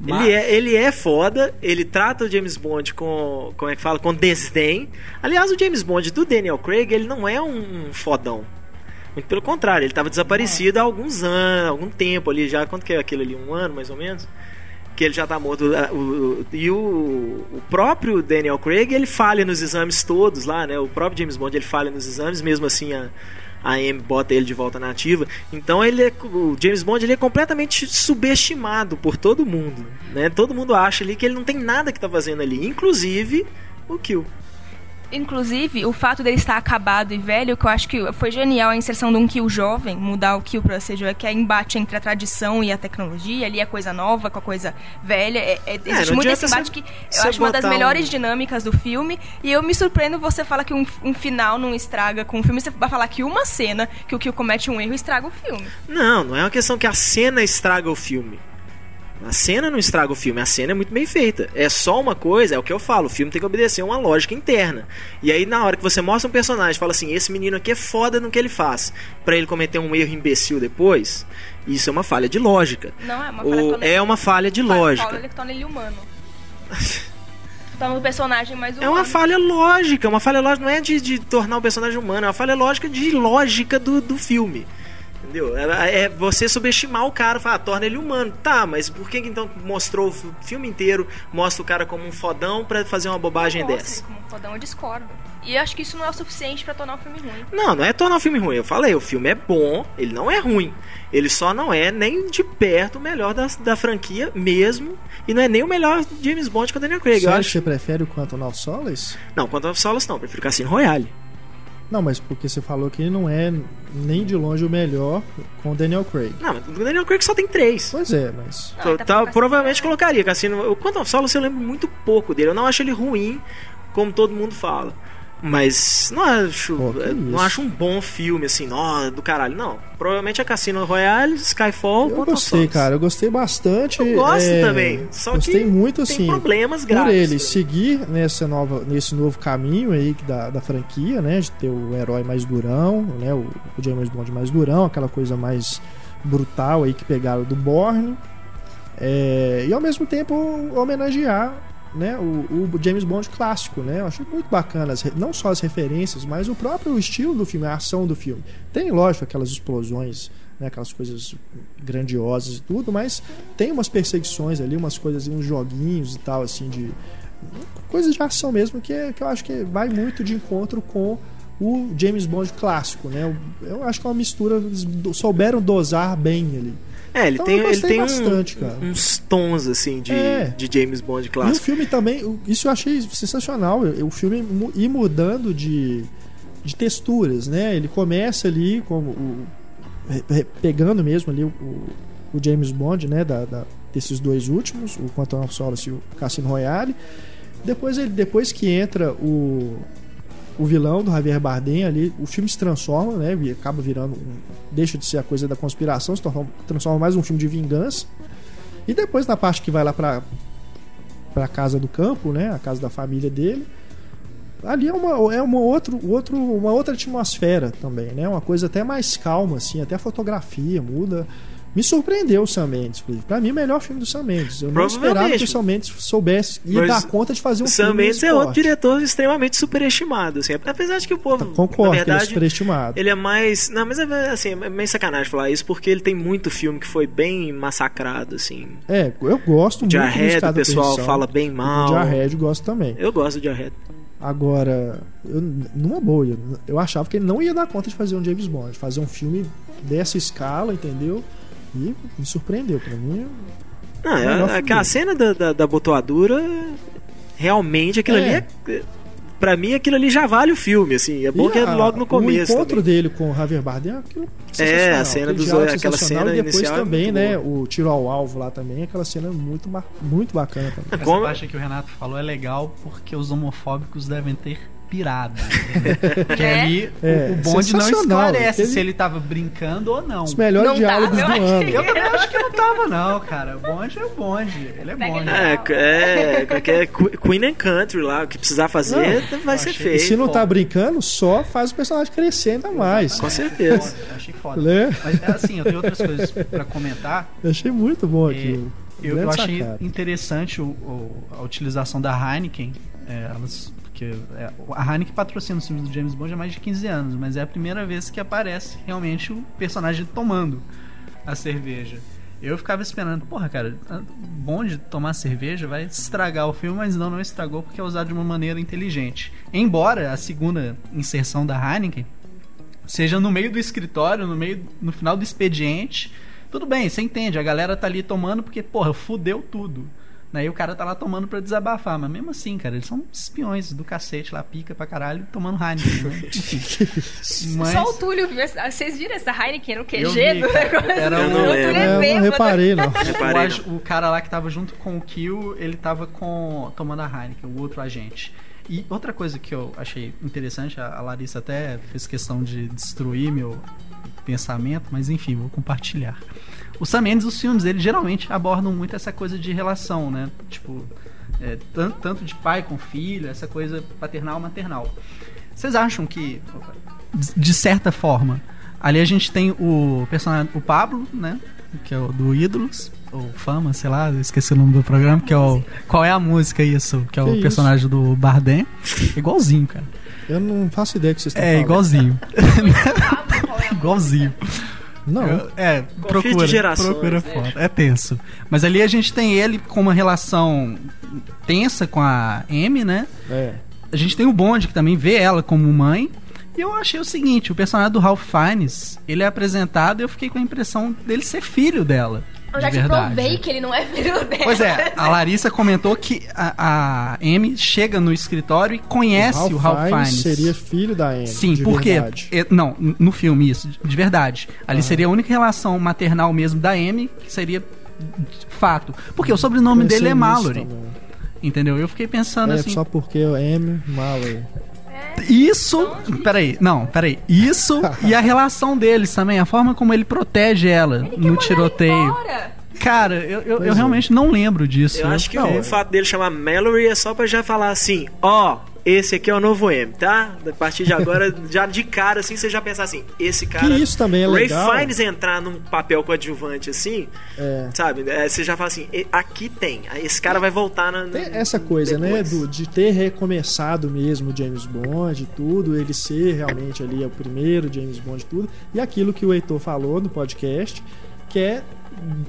Mas- Ele é, ele é foda, ele trata o James Bond com, como é que fala, com desdém. Aliás, o James Bond do Daniel Craig, ele não é um fodão. Muito pelo contrário, ele estava desaparecido há alguns anos, algum tempo ali já. Quanto que é aquilo ali? Um ano, mais ou menos? Que ele já tá morto. O- o- E o, o próprio Daniel Craig, ele falha nos exames todos lá, né? O próprio James Bond, ele falha nos exames, mesmo assim a, a Amy bota ele de volta na ativa. Então ele é, o James Bond ele é completamente subestimado por todo mundo, né? Todo mundo acha ali que ele não tem nada que tá fazendo ali, inclusive o Kill. Inclusive, o fato dele estar acabado e velho, que eu acho que foi genial a inserção de um kill jovem, mudar o kill pra ser jovem, que é embate entre a tradição e a tecnologia, ali a coisa nova com a coisa velha. É, é- existe não muito esse embate que eu acho uma das melhores um- dinâmicas do filme. E eu me surpreendo você fala que um, um final não estraga com o filme. Você vai falar que uma cena que o kill comete um erro estraga o filme. Não, não é uma questão que a cena estraga o filme. A cena não estraga o filme, a cena é muito bem feita. É só uma coisa, é o que eu falo, o filme tem que obedecer a uma lógica interna. E aí na hora que você mostra um personagem, fala assim, esse menino aqui é foda no que ele faz, Pra ele cometer um erro imbecil depois, isso é uma falha de lógica. Não é uma Ou falha torna- é uma falha de lógica. Fala, ele torna ele humano. (laughs) Torna o personagem mais humano. É uma falha lógica, uma falha lógica não é de, de tornar o personagem humano, é uma falha lógica de lógica do, do filme. Entendeu? É, é você subestimar o cara, falar, ah, torna ele humano. Tá, mas por que então mostrou o fi- filme inteiro, mostra o cara como um fodão pra fazer uma bobagem Mostra dessa? ele como um fodão, eu discordo. E eu acho que isso não é o suficiente pra tornar o filme ruim. Não, não é tornar o filme ruim. Eu falei, o filme é bom, ele não é ruim. Ele só não é nem de perto o melhor da, da franquia mesmo. E não é nem o melhor James Bond com o Daniel Craig. Eu Sério que acho. você prefere o Quantum of Solace? Não, quanto a Solas não, eu prefiro Cassino Royale. Não, mas porque você falou que ele não é nem de longe o melhor com o Daniel Craig. Não, mas o Daniel Craig só tem três. Pois é, mas. Não, ele tá Tá- provavelmente colocaria Cassino. O Quantum of Solace eu lembro muito pouco dele. Eu não acho ele ruim, como todo mundo fala. Mas não acho, Pô, não acho um bom filme assim, ó, do caralho. Não. Provavelmente é Cassino Royale, Skyfall, Eu gostei, cara. Eu gostei bastante. Eu gosto é, também. Só gostei que muito, tem assim. problemas por graves. ele também. seguir nessa nova, nesse novo caminho aí da, da franquia, né? De ter o herói mais durão, né? O, o James Bond mais durão, aquela coisa mais brutal aí que pegaram do Bourne. É, e ao mesmo tempo homenagear né, o, o James Bond clássico, né? Eu achei muito bacana, as não só as referências, mas o próprio estilo do filme, a ação do filme. Tem, lógico, aquelas explosões, né, aquelas coisas grandiosas e tudo, mas tem umas perseguições ali, umas coisas, uns joguinhos e tal, assim, de coisas de ação mesmo que, é- que eu acho que vai muito de encontro com o James Bond clássico, né? Eu, eu acho que é uma mistura, eles souberam dosar bem ali. É, ele Então, tem, ele tem um- bastante, cara. uns tons assim de, É. de James Bond E o clássico. filme também, isso eu achei sensacional. O filme ir mudando de, de texturas, né? Ele começa ali como o, pegando mesmo ali o, o- o James Bond, né? Da, da- desses dois últimos, o Quantum of Solace e o Cassino Royale. Depois ele, depois que entra o o vilão do Javier Bardem ali, o filme se transforma, né? E acaba virando um, deixa de ser a coisa da conspiração, se transforma, mais um filme de vingança. E depois na parte que vai lá pra para casa do campo, né, a casa da família dele. Ali é uma é uma outro, outro uma outra atmosfera também, né? Uma coisa até mais calma assim, até a fotografia muda. Me surpreendeu o Sam Mendes. inclusive. Pra mim, o melhor filme do Sam Mendes. Eu não esperava que o Sam Mendes soubesse e Mas dar conta de fazer um Sam filme Mendes desse é outro diretor extremamente superestimado, assim. Apesar de que o povo, Concordo, na que ele é superestimado. ele é mais... Não, mas é, assim, é meio sacanagem falar isso, porque ele tem muito filme que foi bem massacrado, assim. É, eu gosto muito do Jarhead, Escada o pessoal fala bem mal. O Jarhead eu gosto também. Eu gosto de Jarhead. Agora, eu, numa boa, eu, eu achava que ele não ia dar conta de fazer um James Bond, fazer um filme dessa escala, entendeu? E me surpreendeu. Pra mim, Não, é, aquela dele. cena da, da, da botoadura, realmente aquilo É. ali é... Pra mim, aquilo ali já vale o filme, assim. É bom E que é a- logo no começo. O encontro também. dele com o Javier Bardem é aquilo É, a cena dos- diálogo aquela cena E depois inicial é também, muito né? boa. O tiro ao alvo lá também, aquela cena muito, muito bacana também. Essa Como- parte que o Renato falou é legal porque os homofóbicos devem ter pirado. Porque (laughs) É. ali o- É, o bonde não esclarece Teve- se ele tava brincando ou não. Os melhores Não diálogos tava, do eu ano. achei. Eu também acho que não tava, não, cara. O bonde é o bonde. Ele é bonde. ele. É, é, é Que- Queen and Country lá, o que precisar fazer vai ser achei- E feito. se não tá foda. brincando, só faz o personagem crescer ainda mais. Com certeza. Foda, achei foda. Né? Mas é assim, eu tenho outras coisas pra comentar. Eu achei muito bom É, aquilo. Eu, eu achei sacada. interessante o- o- a utilização da Heineken. É, elas, porque é, a Heineken patrocina os filmes do James Bond há mais de 15 anos, mas é a primeira vez que aparece realmente o personagem tomando a cerveja. Eu ficava esperando, porra, cara, Bond tomar cerveja vai estragar o filme, mas não, não estragou porque é usado de uma maneira inteligente. Embora a segunda inserção da Heineken seja no meio do escritório, no meio no final do expediente. Tudo bem, você entende, a galera tá ali tomando porque, porra, fudeu tudo. Daí o cara tá lá tomando pra desabafar, mas mesmo assim, cara, eles são espiões do cacete lá, pica pra caralho, tomando Heineken, né? (laughs) Mas Só o Túlio Vocês viram essa Heineken no Eu QG vi, do cara. negócio? Era Eu o- não É, eu não reparei, não. (laughs) o, Reparei, ag- o cara lá que tava junto com o Kill, ele tava com tomando a Heineken, o outro agente. E outra coisa que eu achei interessante, a Larissa até fez questão de destruir meu pensamento, mas enfim, vou compartilhar. O Sam Mendes, os filmes dele geralmente abordam muito essa coisa de relação, né? Tipo, é, tanto, tanto de pai com filho, essa coisa paternal maternal. Vocês acham que, de certa forma, ali a gente tem o personagem, o Pablo, né? Que é o do Ídolos, ou Fama, sei lá, esqueci o nome do programa, que é o. Qual é a música isso? Que é Que o isso? personagem do Bardem. Igualzinho, cara. Eu não faço ideia que vocês estão É, falando. igualzinho. É (laughs) igualzinho. Não. Eu- É, procura, de gerações, procura né? foto. É tenso. Mas ali a gente tem ele com uma relação tensa com a Amy, né? É. A gente tem o Bond, que também vê ela como mãe. E eu achei o seguinte, o personagem do Ralph Fiennes, ele é apresentado e eu fiquei com a impressão dele ser filho dela. Eu já te verdade. provei que ele não é filho dela. Pois é, a Larissa comentou que a, a Amy chega no escritório e conhece o Ralph, Fiennes Fiennes. seria filho da Anne. Sim, de porque. verdade. é, Não, no filme, isso, de verdade. Ali seria a única relação maternal mesmo da Amy, que seria de fato. Porque o sobrenome Pensei dele é Mallory. também. Entendeu? Eu fiquei pensando É, assim. só porque é M. Mallory. Isso. Peraí, não, peraí. Isso e a relação deles também, a forma como ele protege ela Ele no tiroteio. Cara, eu, eu, eu é. realmente não lembro disso. Eu acho que Não, o é. fato dele chamar Mallory é só pra já falar assim, ó, esse aqui é o novo M, tá? A partir de agora, (laughs) já de cara, assim, você já pensar assim, esse cara... Que isso também é Ray legal. Fiennes entrar num papel coadjuvante assim, É. sabe? É, você já fala assim, "E- aqui tem, esse cara vai voltar na... Essa coisa, né, depois." do, de ter recomeçado mesmo o James Bond e tudo, ele ser realmente ali o primeiro James Bond e tudo, e aquilo que o Heitor falou no podcast, que é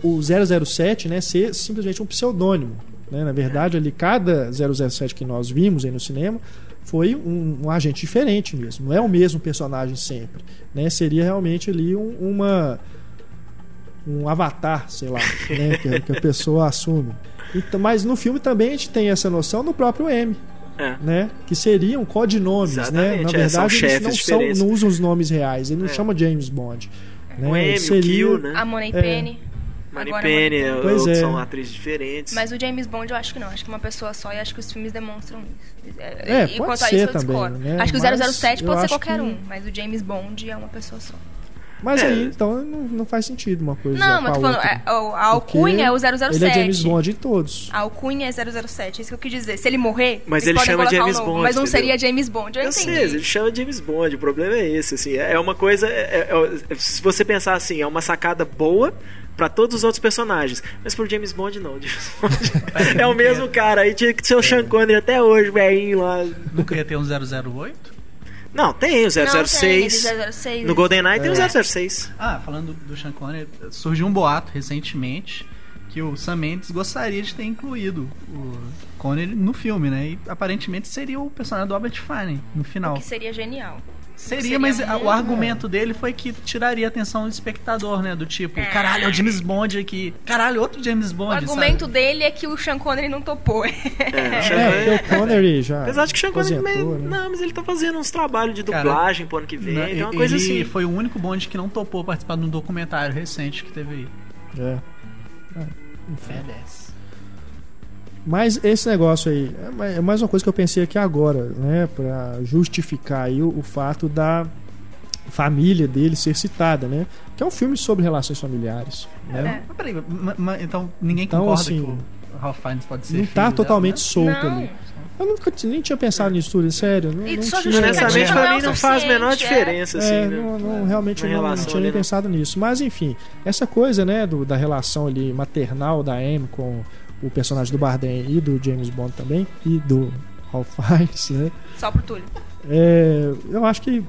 o 007, né, ser simplesmente um pseudônimo. Né? Na verdade, ali cada 007 que nós vimos aí no cinema foi um, um agente diferente mesmo, não é o mesmo personagem sempre. Né? Seria realmente ali um- uma um avatar, sei lá, né, (laughs) que, que a pessoa assume. Então, mas no filme também a gente tem essa noção no próprio M, É. né? Que seriam codinomes, né? Na é, são verdade, eles não, são, não usam os nomes reais, ele não É. chama James Bond. Né? O M, o Seria- Kill, né? A Money É. Penny. Agora Penny, é, Pois é. são atrizes diferentes. Mas o James Bond eu acho que não, acho que é uma pessoa só e acho que os filmes demonstram isso. É, e pode quanto a isso eu também, discordo. né? Acho que o Mas 007 eu pode ser qualquer que- um, mas o James Bond é uma pessoa só. Mas É. aí, então, não, não faz sentido uma coisa Não, mas a tô falando, é, o- a alcunha é o 007. Ele é James Bond em todos. A alcunha é 007, é isso que eu quis dizer. Se ele morrer, Mas ele chama James um novo, Bond, Mas não entendeu? seria James Bond, eu, Eu entendi. sei, ele chama James Bond, o problema é esse, assim, é é uma coisa, é- é- é- se você pensar assim, é uma sacada boa pra todos os outros personagens, mas pro James Bond não, (laughs) James Bond é o mesmo cara, aí tinha que ser o Sean Connery até hoje, velhinho lá. Nunca ia ter um 008? Não, tem o Não, tem, 006, 006. no GoldenEye tem o É. 006. Ah, falando do Sean Connery, surgiu um boato recentemente que o Sam Mendes gostaria de ter incluído o Connery no filme, né? E aparentemente seria o personagem do Albert Finney no final. Que seria genial. Seria, seria mas muito- o argumento dele foi que tiraria a atenção do espectador, né? Do tipo, É. caralho, é o James Bond aqui. Caralho, outro James O Bond, argumento sabe? dele é que o Sean Connery não topou. É, o Sean É, Connery- porque o Connery já Apesar de que o Sean Connery meio- né? Não, mas ele tá fazendo uns trabalhos de Cara, dublagem pro ano que vem, Não, tem uma ele coisa assim. foi o único Bond que não topou participar de um documentário recente que teve aí. É. Ah, enfim. Badass. Mas esse negócio aí é é mais uma coisa que eu pensei aqui agora, né, Pra justificar aí o, o fato da família dele ser citada, né? Que é um filme sobre relações familiares, né? Mas peraí, ma- ma- então ninguém Então, concorda assim, que o Ralph Fiennes pode ser Não filho tá dela, totalmente né? solto Não. ali. Eu nunca nem tinha pensado nisso tudo, sério. Não, E não só tinha- justificativa Honestamente, não é pra mim não faz a menor é. diferença, assim, É, né? não, não, realmente eu não, não tinha nem né? pensado nisso. Mas enfim, essa coisa, né, do- da relação ali maternal da Amy com o personagem do Bardem e do James Bond também, e do Ralph (laughs) Fiennes, né? Só pro Túlio. É, eu acho que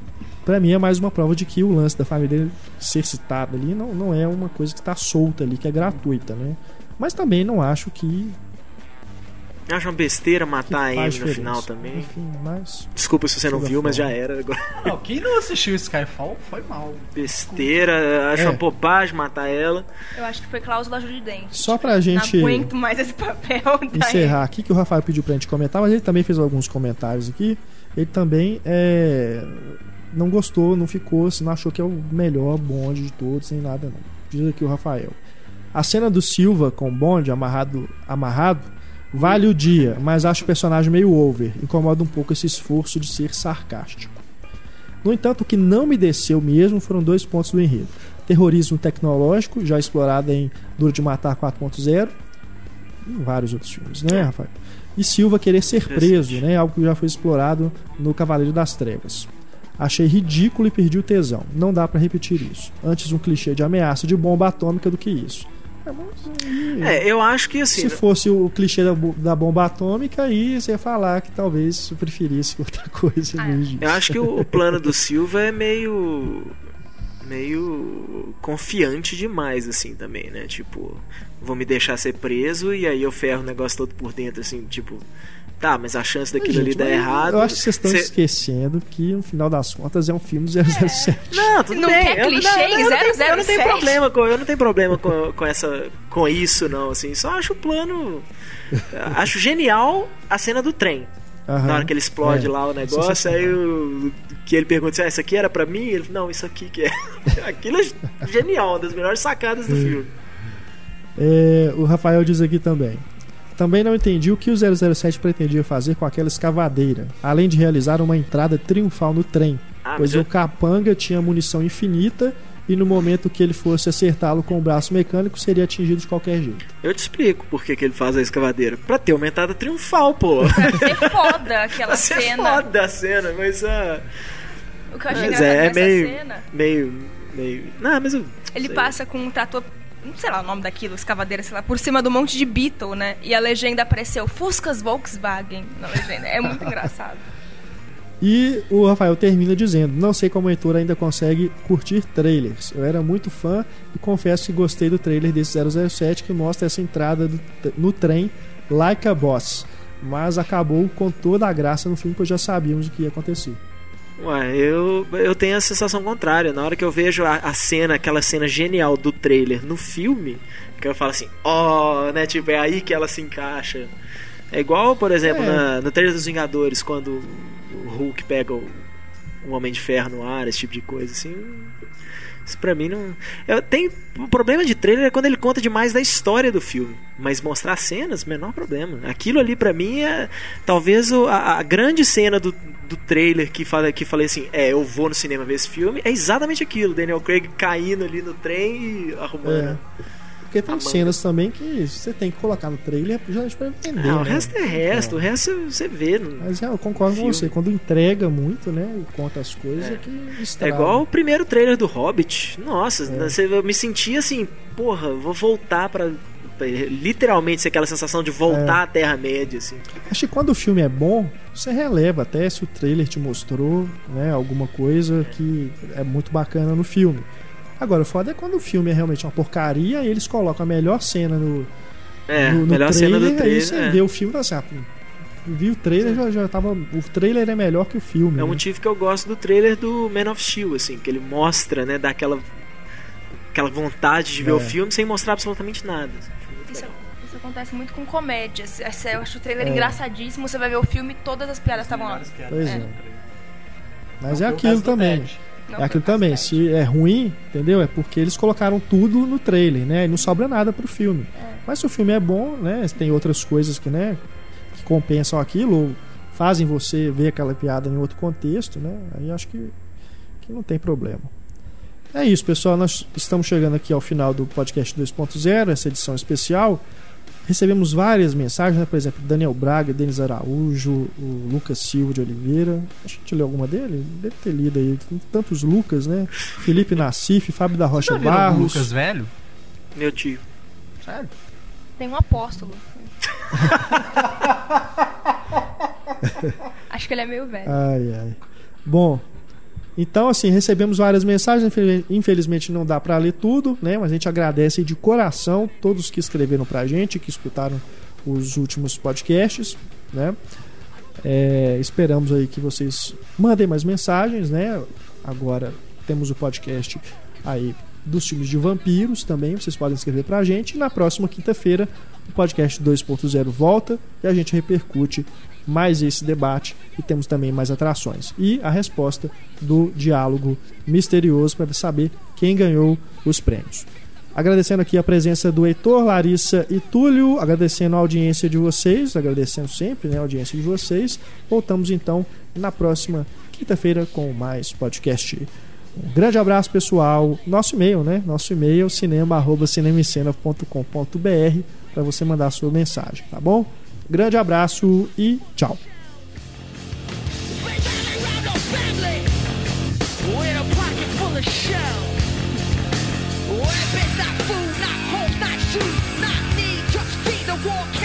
pra mim é mais uma prova de que o lance da família dele ser citado ali não, não é uma coisa que tá solta ali, que é gratuita, né? Mas também não acho que, Eu acho uma besteira que matar a Amy no final também. Enfim, mas Desculpa se você não viu, mas já era. Agora, Não, quem não assistiu Skyfall foi mal. Besteira, acho É. uma bobagem matar ela. Eu acho que foi cláusula juridente. só pra gente Não aguento mais esse papel da (laughs) encerrar aqui que o Rafael pediu pra gente comentar, mas ele também fez alguns comentários aqui. Ele também é, não gostou, não ficou, não achou que é o melhor bonde de todos, nem nada não. Diz aqui o Rafael. A cena do Silva com o bonde amarrado, amarrado vale o dia, mas acho o personagem meio over. Incomoda um pouco esse esforço de ser sarcástico. No entanto, o que não me desceu mesmo foram dois pontos do enredo. Terrorismo tecnológico, já explorado em Duro de Matar 4.0, e vários outros filmes, né, Rafael? E Silva querer ser preso, né? Algo que já foi explorado no Cavaleiro das Trevas. Achei ridículo e perdi o tesão. Não dá pra repetir isso. Antes um clichê de ameaça de bomba atômica do que isso. É, É, eu acho que assim. se fosse o clichê da, da bomba atômica, aí você ia falar que talvez eu preferisse (laughs) outra coisa. Ah, vez disso. Eu acho que o, o plano do Silva é meio. meio confiante demais, assim, também, né? Tipo, vou me deixar ser preso e aí eu ferro o negócio todo por dentro, assim, tipo. Tá, mas a chance daquilo ali Gente, dar mas errado. Eu acho que vocês estão cê- esquecendo que no final das contas é um filme 007. Não, tudo Não bem. quer eu, clichê não, em eu, não tenho, eu não tenho 007? problema com, eu não tenho problema com, com essa com isso não, assim. Só acho o plano acho genial a cena do trem. Aham. Na hora que ele explode É, lá o negócio, sensacional. aí o, que ele pergunta se ah, isso aqui era pra mim, ele fala, não, isso aqui que é. (laughs) Aquilo é genial, uma das melhores sacadas do filme. É, o Rafael diz aqui também. Também não entendi o que o 007 pretendia fazer com aquela escavadeira, além de realizar uma entrada triunfal no trem, Ah, pois o capanga tinha munição infinita e no momento que ele fosse acertá-lo com o braço mecânico seria atingido de qualquer jeito. Eu te explico por que, que ele faz a escavadeira. Pra ter uma entrada triunfal, pô. (laughs) Pra ser foda aquela Pra ser cena. foda a cena, mas ah, O que eu achei Mas é, é meio, cena, meio. meio. Não, mas eu. ele sei. passa com um trator, não sei lá o nome daquilo, escavadeira, sei lá, por cima do monte de Beetle, né? E a legenda apareceu Fuscas Volkswagen na legenda. É muito engraçado. E o Rafael termina dizendo: Não sei como o Heitor ainda consegue curtir trailers. Eu era muito fã e confesso que gostei do trailer desse 007 que mostra essa entrada do- no trem like a boss. Mas acabou com toda a graça no filme, pois já sabíamos o que ia acontecer. Ué, eu, eu tenho a sensação contrária. Na hora que eu vejo a, a cena, aquela cena genial do trailer no filme, que eu falo assim, ó, né? Tipo, é aí que ela se encaixa. É igual, por exemplo, É. na- no trailer dos Vingadores, quando o Hulk pega o, o Homem de Ferro no ar, esse tipo de coisa, assim. Isso pra mim não. Eu tenho. O problema de trailer é quando ele conta demais da história do filme. Mas mostrar cenas, menor problema. Aquilo ali pra mim é. Talvez a, a grande cena do, do trailer que, fala, que falei assim: é, eu vou no cinema ver esse filme. É exatamente aquilo. Daniel Craig caindo ali no trem e arrumando. Porque tem cenas também que você tem que colocar no trailer justamente pra entender. Ah, o né? resto é resto. O resto você vê. não- Mas é, eu concordo com Filme. você. Quando entrega muito, né? E conta as coisas, é, que É estraga. igual o primeiro trailer do Hobbit. Nossa, É. você- eu me sentia assim, porra, vou voltar pra. Literalmente, aquela sensação de É. voltar à Terra-média, assim. Acho que quando o filme é bom, você releva até se o trailer te mostrou né, alguma coisa que é muito bacana no filme. Agora, o foda é quando o filme é realmente uma porcaria e eles colocam a melhor cena no, É, no, no melhor trailer, cena do aí trailer. você é. vê o filme assim, ah, pô, vi o trailer, já, já tava. O trailer é melhor que o filme. É um né? motivo que eu gosto do trailer do Man of Steel, assim, que ele mostra, né, dá aquela, aquela vontade de ver É. o filme sem mostrar absolutamente nada. Isso, isso acontece muito com comédias. Essa- Eu acho o trailer É. engraçadíssimo, você vai ver o filme e todas as piadas estavam lá. Pois é. É. Mas Não é aquilo também. Ted. Não É aquilo também. Se é ruim, entendeu? É porque eles colocaram tudo no trailer, né? E não sobra nada pro filme. Mas se o filme é bom, né? Tem outras coisas que, né? Que compensam aquilo ou fazem você ver aquela piada em outro contexto, né? Aí acho que, que não tem problema. É isso, pessoal. Nós estamos chegando aqui ao final do podcast 2.0, essa edição especial. Recebemos várias mensagens, né? por exemplo, Daniel Braga, Denis Araújo, o Lucas Silva de Oliveira. A gente leu alguma dele? Deve ter lido aí. Tem tantos Lucas, né? Felipe Nassif, Fábio da Rocha Barros. Lucas velho? Meu tio. Sério? Tem um apóstolo. (laughs) Acho que ele é meio velho. Ai, ai. Bom, então assim, recebemos várias mensagens, infel- infelizmente não dá para ler tudo, né? Mas a gente agradece de coração todos que escreveram pra gente, que escutaram os últimos podcasts, né? É, esperamos aí que vocês mandem mais mensagens, né? Agora temos o podcast aí dos filmes de vampiros também, vocês podem escrever pra gente. E na próxima quinta-feira o podcast 2.0 volta e a gente repercute mais esse debate e temos também mais atrações. E a resposta do diálogo misterioso para saber quem ganhou os prêmios. Agradecendo aqui a presença do Heitor, Larissa e Túlio, agradecendo a audiência de vocês, agradecendo sempre né, a audiência de vocês. Voltamos então na próxima quinta-feira com mais podcast. Um grande abraço, pessoal. Nosso e-mail, né? Nosso e-mail cinema@cinemascena.com.br para você mandar a sua mensagem, tá bom? Grande abraço e tchau. With